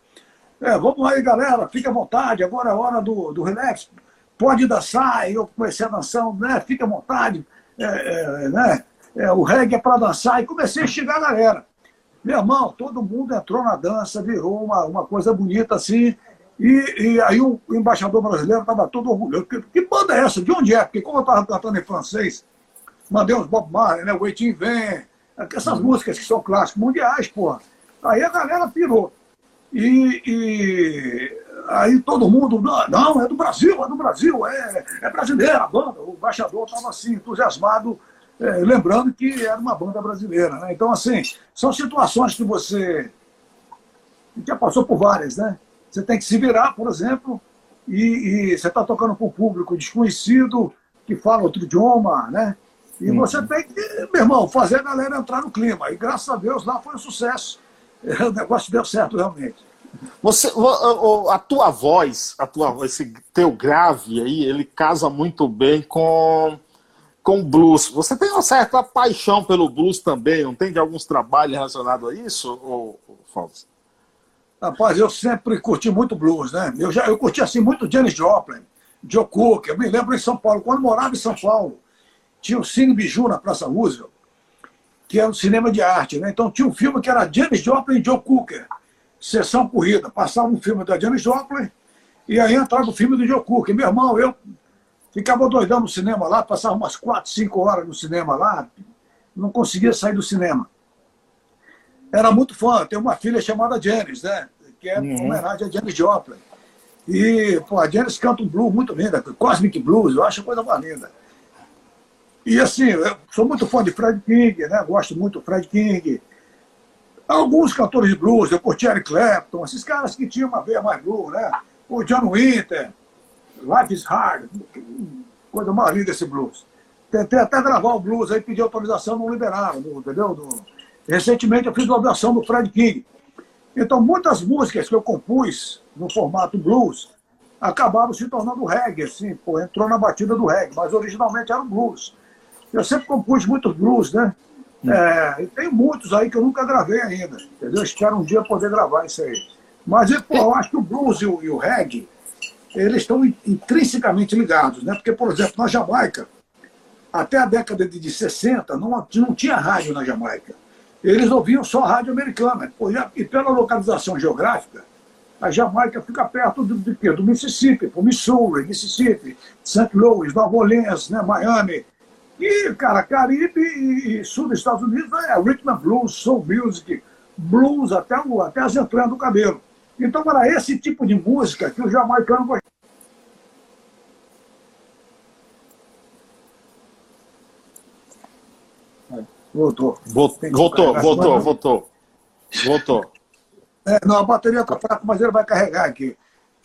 É, vamos aí, galera, fique à vontade, agora é hora do, do relax. Pode dançar, e eu comecei a dançar, né? Fique à vontade, é, é, né? É, o reggae é para dançar, e comecei a chegar a galera. Meu irmão, todo mundo entrou na dança, virou uma, uma coisa bonita assim. E, e aí o, o embaixador brasileiro estava todo orgulhoso. Que, que, banda é essa? De onde é? Porque como eu estava cantando em francês, mandei uns Bob Marley, né? O Eitinho Vem, essas uhum. músicas que são clássicos mundiais, porra. Aí a galera pirou. E, e, aí todo mundo, não, é do Brasil, é do Brasil, é, é brasileira a banda. O embaixador estava assim, entusiasmado, é, lembrando que era uma banda brasileira. Né? Então, assim, são situações que você já passou por várias, né? Você tem que se virar, por exemplo, e, e você está tocando com um público desconhecido, que fala outro idioma, né? E hum. você tem que, meu irmão, fazer a galera entrar no clima. E graças a Deus lá foi um sucesso. o negócio deu certo realmente. Você, a tua voz, a tua, esse teu grave aí, ele casa muito bem com com blues. Você tem uma certa paixão pelo blues também, não tem de alguns trabalhos relacionados a isso, ou, Fausto? Rapaz, eu sempre curti muito blues, né? Eu já eu curti assim muito Janis Joplin, Joe Cook. Eu me lembro em São Paulo, quando morava em São Paulo, tinha o Cine Biju na Praça Roosevelt que é o cinema de arte. Né? Então tinha um filme que era James Joplin e Joe Cooker, Sessão Corrida. Passava um filme da James Joplin e aí entrava o filme do Joe Cooker. Meu irmão, eu ficava doidão no cinema lá, passava umas 4, 5 horas no cinema lá, não conseguia sair do cinema. Era muito fã, tem uma filha chamada Janis, né? que é uhum. homenagem a Janis Joplin. E, pô, a Janis canta um blues muito lindo, Cosmic Blues, eu acho coisa mais linda. E assim, eu sou muito fã de Fred King, né? Gosto muito do Fred King. Alguns cantores de blues, eu curti Eric Clapton, esses caras que tinham uma veia mais blues, né? O John Winter, Life is Hard, coisa mais linda esse blues. Tentei até gravar o blues aí, pedi autorização, não liberaram, entendeu? Recentemente eu fiz uma versão do Fred King. Então, muitas músicas que eu compus no formato blues acabaram se tornando reggae, assim, pô, entrou na batida do reggae, mas originalmente era um blues. Eu sempre compus muitos blues, né? Hum. É, e tem muitos aí que eu nunca gravei ainda. Entendeu? Espero um dia poder gravar isso aí. Mas pô, eu acho que o blues e o, e o reggae, eles estão intrinsecamente ligados, né? Porque, por exemplo, na Jamaica, até a década de 60, não, não tinha rádio na Jamaica. Eles ouviam só rádio americana. E pela localização geográfica, a Jamaica fica perto do, do, do Mississippi, o Missouri, Mississippi, St. Louis, Nova Orleans, né, Miami. E, cara, Caribe e, sul dos Estados Unidos é rhythm and blues, soul music, blues até, o, até as entranhas do cabelo. Então era esse tipo de música que o jamaicano gostava. Voltou. Voltou, voltou, voltou, voltou. Voltou. É, não, a bateria está fraca, mas ele vai carregar aqui.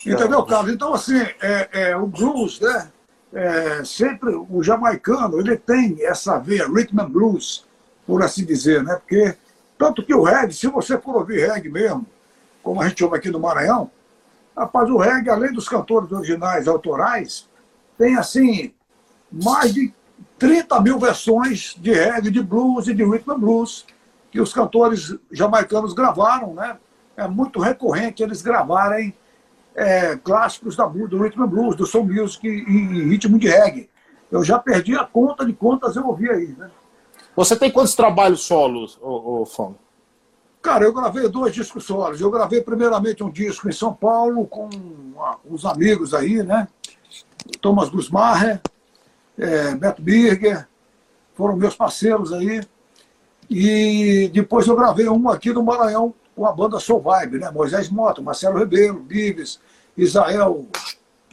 Entendeu, Carlos? Então, assim, é, é, o blues, né? É, sempre o jamaicano, ele tem essa veia rhythm and blues, por assim dizer, né? Porque, tanto que o reggae, se você for ouvir reggae mesmo, como a gente ouve aqui no Maranhão, rapaz, o reggae, além dos cantores originais autorais, tem, assim, mais de 30 mil versões de reggae, de blues e de rhythm and blues que os cantores jamaicanos gravaram, né? É muito recorrente eles gravarem é, clássicos da, do rhythm and blues, do soul music e, e ritmo de reggae. Eu já perdi a conta de quantas eu ouvi aí, né? Você tem quantos trabalhos solos, ô, ô? Cara, eu gravei dois discos solos. Eu gravei primeiramente um disco em São Paulo com uns amigos aí, né? Thomas Gusmacher, é, Beto Birger, foram meus parceiros aí. E depois eu gravei um aqui no Maranhão com a banda Soul Vibe, né? Moisés Mota, Marcelo Rebelo, Bives, Israel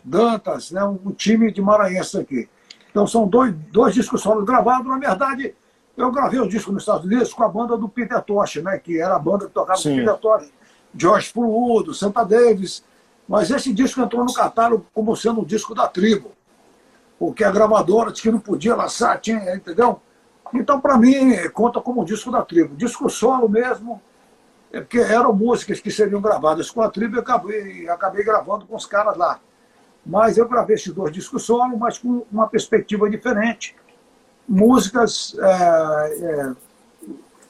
Dantas, né? um time de maranhense aqui. Então são dois, dois discos solos gravados. Na verdade, eu gravei o disco nos Estados Unidos com a banda do Peter Tosh, né? que era a banda que tocava com o Peter Tosh, George Furudo, Santa Davis. Mas esse disco entrou no catálogo como sendo um disco da tribo porque a gravadora disse que não podia lançar, tinha, entendeu? Então, para mim, conta como um disco da tribo. Disco solo mesmo, é porque eram músicas que seriam gravadas com a tribo e acabei, acabei gravando com os caras lá. Mas eu gravei esses dois discos solo, mas com uma perspectiva diferente. Músicas. É,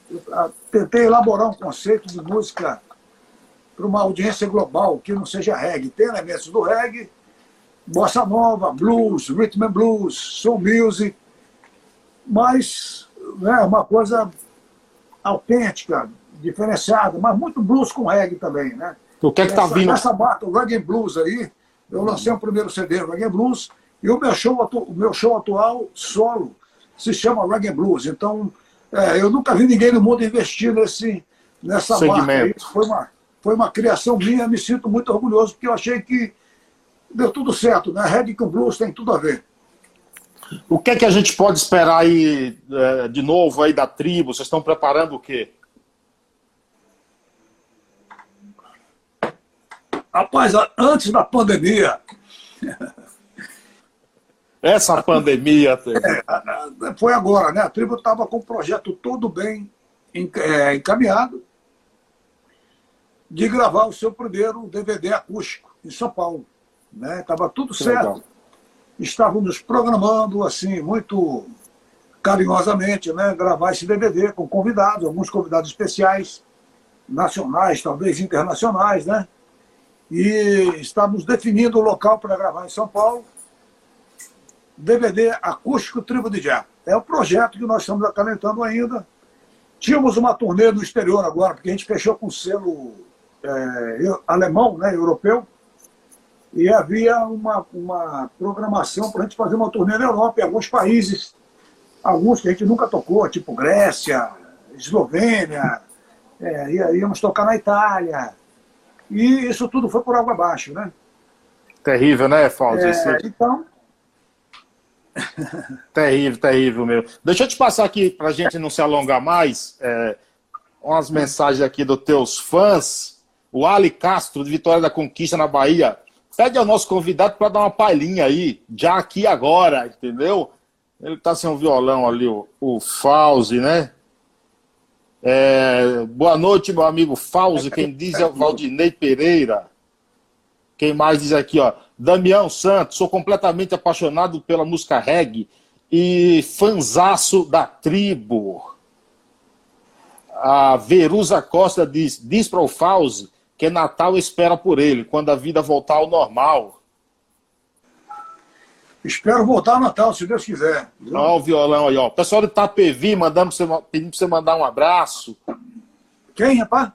é, tentei elaborar um conceito de música para uma audiência global, que não seja reggae. Tem elementos do reggae, bossa nova, blues, rhythm and blues, soul music, mas né, uma coisa autêntica, diferenciada, mas muito blues com reggae também, né? O que é que tá vindo? Essa bata, o Reggae Blues aí, eu lancei o primeiro CD, o Reggae Blues, e o meu show, o meu show atual, solo, se chama Reggae Blues. Então, é, eu nunca vi ninguém no mundo investir nesse, nessa Segmento. marca. Foi uma, foi uma criação minha, me sinto muito orgulhoso, porque eu achei que deu tudo certo, né? Reggae com blues tem tudo a ver. O que é que a gente pode esperar aí é, de novo aí da tribo? Vocês estão preparando o quê? Rapaz, antes da pandemia. Essa pandemia. É, foi agora, né? A tribo estava com o projeto todo bem é, encaminhado de gravar o seu primeiro DVD acústico em São Paulo. Estava né? tudo certo. Legal. Estávamos programando, assim, muito carinhosamente, né, gravar esse DVD com convidados, alguns convidados especiais, nacionais, talvez internacionais, né? E estávamos definindo o local para gravar em São Paulo. DVD Acústico Tribo de Já. É o projeto que nós estamos acalentando ainda. Tínhamos uma turnê no exterior agora, porque a gente fechou com selo é, alemão, né, europeu, e havia uma, uma programação para a gente fazer uma turnê na Europa, em alguns países, alguns que a gente nunca tocou, tipo Grécia, Eslovênia, é, íamos tocar na Itália. E isso tudo foi por água abaixo, né? Terrível, né, Fausto? É, então. terrível, terrível meu. Deixa eu te passar aqui, para a gente não se alongar mais, é, umas mensagens aqui dos teus fãs. O Ali Castro, de Vitória da Conquista, na Bahia. Pede ao nosso convidado para dar uma palhinha aí, já aqui agora, entendeu? Ele tá sem um violão ali, o, o Fauzi, né? É, boa noite, meu amigo Fauzi. Quem diz é o Valdinei Pereira. Quem mais diz aqui, ó? Damião Santos, sou completamente apaixonado pela música reggae e fanzaço da tribo. A Verusa Costa diz, diz para o Fauzi que Natal espera por ele, quando a vida voltar ao normal. Espero voltar ao Natal, se Deus quiser. Olha o violão aí, ó. Pessoal de Itapevi mandando você, pedindo para você mandar um abraço. Quem, rapaz?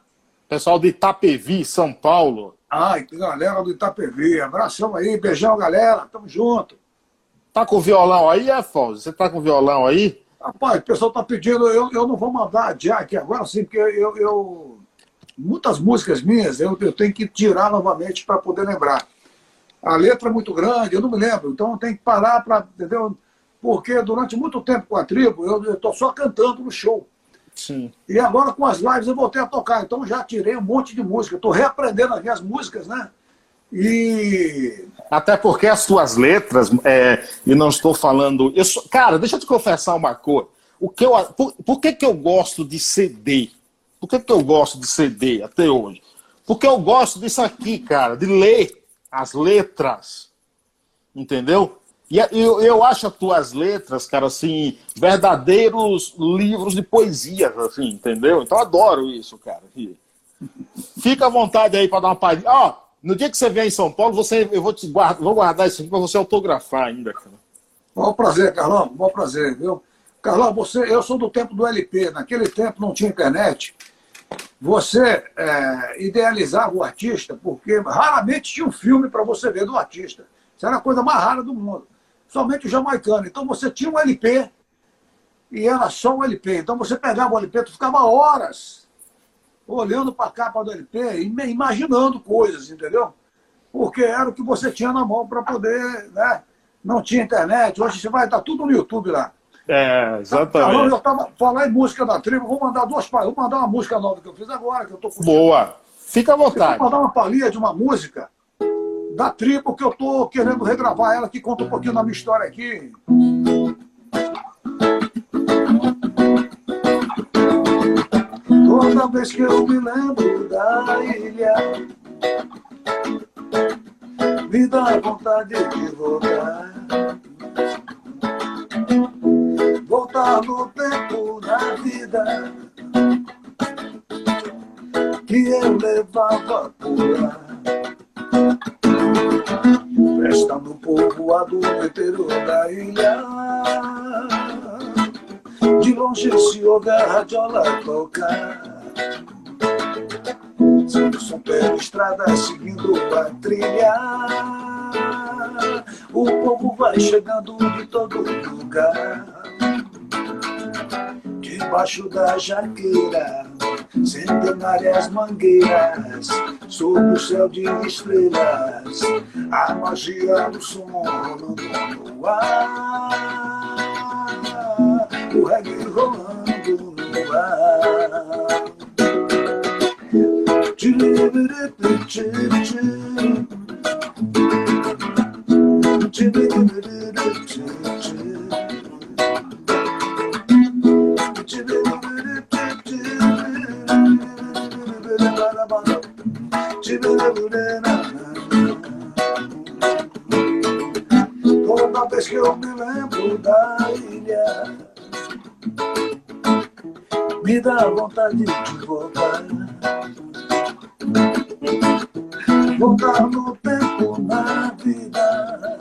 Pessoal de Itapevi, São Paulo. Ai, galera do Itapevi. Abração aí, beijão, galera. Tamo junto. Tá com violão aí, é, Fausto? Você tá com violão aí? Rapaz, o pessoal tá pedindo, eu, eu não vou mandar adiar aqui agora, sim, porque eu, eu muitas músicas minhas eu, eu tenho que tirar novamente para poder lembrar. A letra é muito grande, eu não me lembro, então eu tenho que parar para. Entendeu? Porque durante muito tempo com a tribo, eu estou só cantando no show. Sim. E agora com as lives eu voltei a tocar, então já tirei um monte de música. Estou reaprendendo as minhas músicas, né? E. Até porque as tuas letras, é, e não estou falando. Eu sou, cara, deixa eu te confessar uma coisa. O que eu, por, por que, que eu gosto de CD? Por que, que eu gosto de CD até hoje? Porque eu gosto disso aqui, cara, de ler as letras. Entendeu? E eu, eu acho as tuas letras, cara, assim, verdadeiros livros de poesia, assim, entendeu? Então adoro isso, cara. Fica à vontade aí para dar uma palhinha. Ó, no dia que você vier em São Paulo, você, eu vou te guardar, vou guardar isso aqui para você autografar ainda, cara. Bom prazer, Carlão, bom prazer, viu? Carlão, você, eu sou do tempo do LP. Naquele tempo não tinha internet. Você é, idealizava o artista, porque raramente tinha um filme para você ver do artista. Isso era a coisa mais rara do mundo. Somente o jamaicano. Então você tinha um LP e era só um LP. Então você pegava o LP, tu ficava horas olhando para a capa do LP e imaginando coisas, entendeu? Porque era o que você tinha na mão para poder. Né? Não tinha internet. Hoje você vai estar tudo no YouTube lá. É, exatamente. eu estava falando em música da tribo, vou mandar duas vou mandar uma música nova que eu fiz agora, que eu tô Boa. Fica à vontade. vou mandar uma palhinha de uma música da tribo que eu tô querendo regravar ela, que conta um pouquinho da minha história aqui. Toda vez que eu me lembro da ilha, me dá vontade de voltar voltar no tempo na vida que eu levava por lá. No interior da ilha. De longe se ouve a radiola tocar. Sendo som pela estrada seguindo a trilha. O povo vai chegando de todo lugar debaixo da jaqueira, centenárias mangueiras, sob o céu de estrelas, a magia do som no ar, o reggae rolando no ar. Toda vez que eu me lembro da ilha, me dá vontade de voltar. Voltar no tempo na vida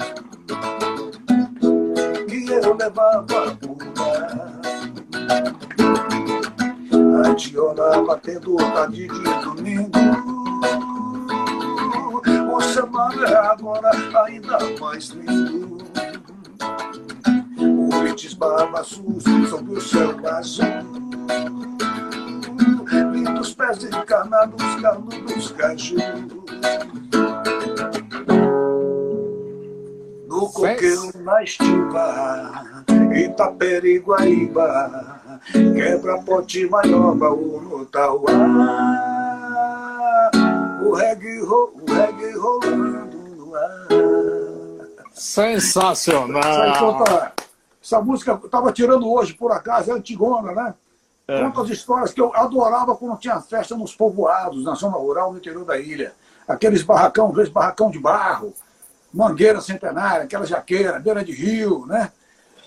que eu levava por lá. A tiola batendo tarde de domingo O semana é agora ainda mais lindo O Lites babaçus sobre o céu azul. Lindos pés encarnados, canudos caju No coqueiro na estiva Itaperi, Guaíba Quebra ponte manova, o Tauá. O reggae, o reggae rolando no ar. Sensacional! Essa música eu estava tirando hoje, por acaso, é antigona, né? É. Conta as histórias que eu adorava quando tinha festa nos povoados, na zona rural, no interior da ilha. Aqueles barracão, aqueles barracão de barro, mangueira centenária, aquela jaqueira, beira de rio, né?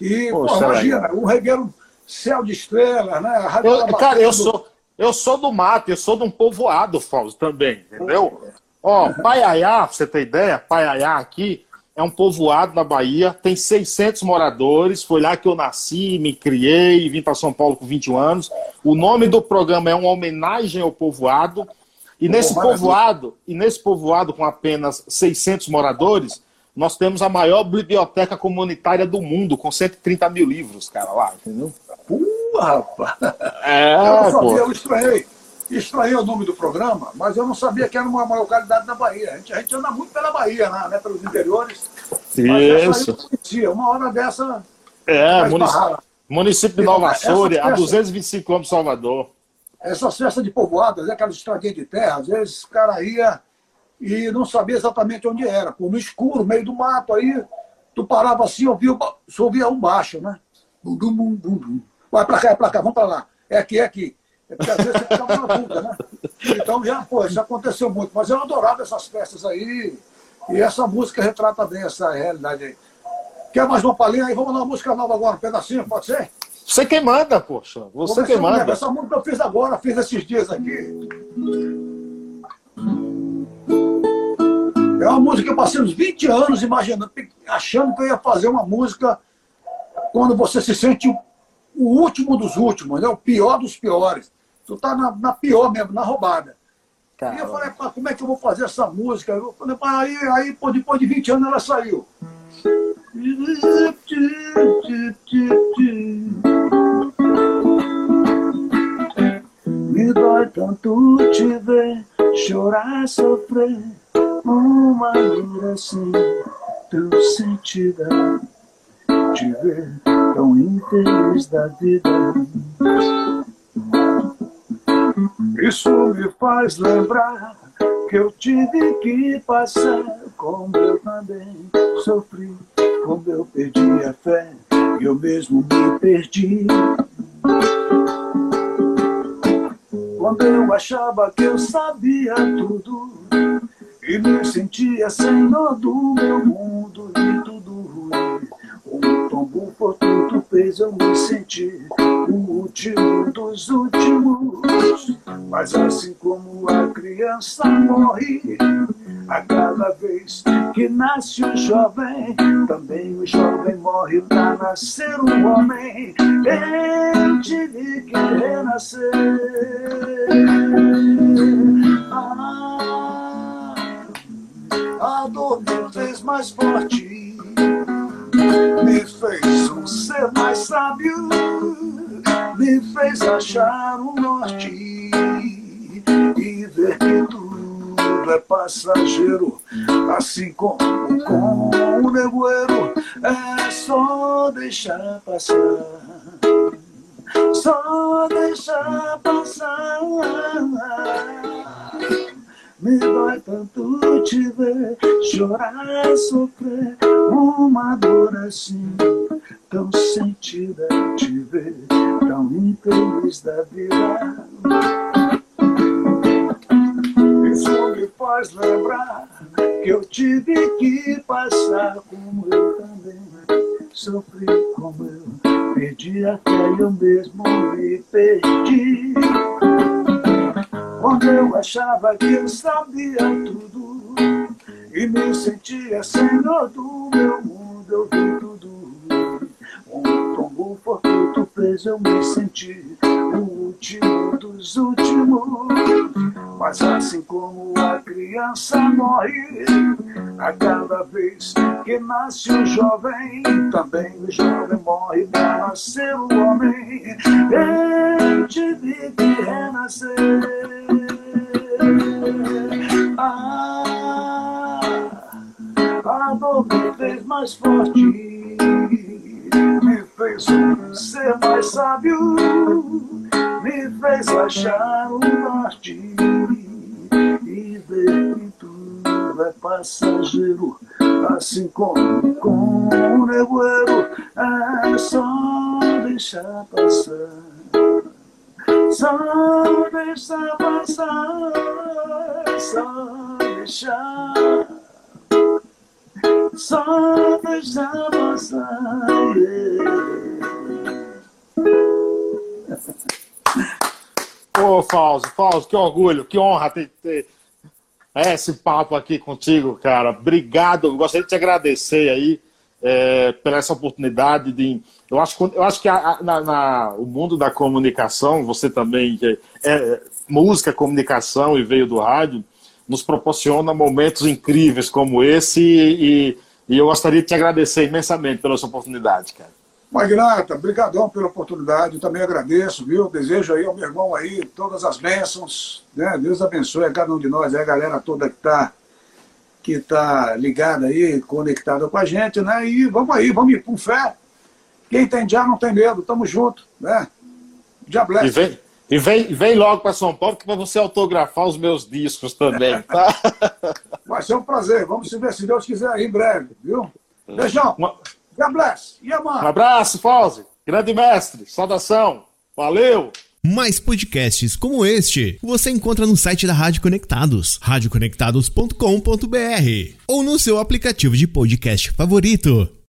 E, pô, imagina, o regueiro céu de estrelas, né? Eu, cara, eu sou, eu sou do mato, eu sou de um povoado, Fausto, também, entendeu? Ó, Paiaiá, pra você ter ideia, Paiaiá aqui é um povoado na Bahia, tem 600 moradores, foi lá que eu nasci, me criei, vim para São Paulo com 21 anos. O nome do programa é uma homenagem ao povoado, e nesse povoado, e nesse povoado com apenas 600 moradores, nós temos a maior biblioteca comunitária do mundo, com 130 mil livros, cara, lá, entendeu? Uh, rapaz! É, eu não sabia, eu estranhei. Estranhei o nome do programa, mas eu não sabia que era uma, uma localidade na Bahia. A gente, a gente anda muito pela Bahia, né, né pelos interiores. Isso. conhecia. Uma hora dessa. É, município, município de Nova Açores, a 225 km de Salvador. Essas festas de povoadas, aquelas estradinhas de terra, às vezes o cara ia e não sabia exatamente onde era. Por no escuro, meio do mato, aí tu parava assim, ouvia, ouvia um baixo, né? Bum, bum, bum, bum, bum. Vai pra cá, é pra cá, vamos pra lá. É aqui, é aqui. É porque às vezes você ficava na dúvida, né? Então já, pô, isso aconteceu muito. Mas eu adorava essas festas aí. E essa música retrata bem essa realidade aí. Quer mais uma palhinha aí? Vamos dar uma música nova agora, um pedacinho, pode ser? Você quem manda, poxa. Você quem manda. Essa música eu fiz agora, fiz esses dias aqui. É uma música que eu passei uns 20 anos imaginando, achando que eu ia fazer uma música quando você se sente o último dos últimos, né? o pior dos piores. Tu tá na, na pior mesmo, na roubada. Caramba. E eu falei, pá, como é que eu vou fazer essa música? Eu falei, pá, aí, aí pô, depois de 20 anos ela saiu. Me dói tanto te ver chorar, sofrer uma vida assim tão sentida te ver tão infeliz da vida. Isso me faz lembrar que eu tive que passar, como eu também sofri, como eu perdi a fé, eu mesmo me perdi. Quando eu achava que eu sabia tudo e me sentia senhor do meu mundo e tudo ruim. Um tombo fortuito fez eu me sentir o último dos últimos. Mas assim como a criança morre a cada vez que nasce um jovem, também o jovem morre para nascer um homem. Eu tive que renascer. Ah, a dor me fez mais forte, fez um ser mais sábio, me fez achar um norte e ver que tudo é passageiro, assim como com o nevoeiro, é só deixar passar. Só deixar passar me dói tanto te ver chorar, sofrer uma dor assim, tão sentida te ver, tão infeliz da vida. Isso me faz lembrar que eu tive que passar como eu também sofri, como eu perdi a fé e eu mesmo me perdi. Quando eu achava que eu sabia tudo e me sentia senhor do meu mundo, eu vi tudo. Um tombo fortuito fez eu me sentir o último dos últimos. Mas assim como a criança morre a cada vez que nasce um jovem, também o jovem morre para nascer o homem. Eu tive que renascer. Ah, a dor me fez mais forte, me fez ser mais sábio, me fez achar o norte e ver que tudo é passageiro, assim como com o nevoeiro, é só deixar passar. Só deixa passar, só deixar, só deixa passar. Ô, Fausto, Fausto, que orgulho, que honra ter, ter esse papo aqui contigo, cara. Obrigado, gostaria de te agradecer aí é, pela essa oportunidade de. Eu acho, eu acho que a, na, na, o mundo da comunicação, você também, é, é, música, comunicação e veio do rádio, nos proporciona momentos incríveis como esse e, e eu gostaria de te agradecer imensamente pela sua oportunidade, cara. Magnata, brigadão pela oportunidade, eu também agradeço, viu? Desejo aí ao meu irmão aí todas as bênçãos, né? Deus abençoe a cada um de nós, a galera toda que está que está ligada aí, conectada com a gente, né? E vamos aí, vamos ir com fé. Quem tem já não tem medo, tamo junto, né? Já bless. E vem, E vem, vem logo para São Paulo para você autografar os meus discos também, tá? Vai ser um prazer. Vamos se ver, se Deus quiser, em breve, viu? Beijão. Uma... God bless. Yeah, um abraço, Fauzi. Grande mestre. Saudação. Valeu. Mais podcasts como este você encontra no site da Rádio Conectados, radioconectados.com.br ou no seu aplicativo de podcast favorito.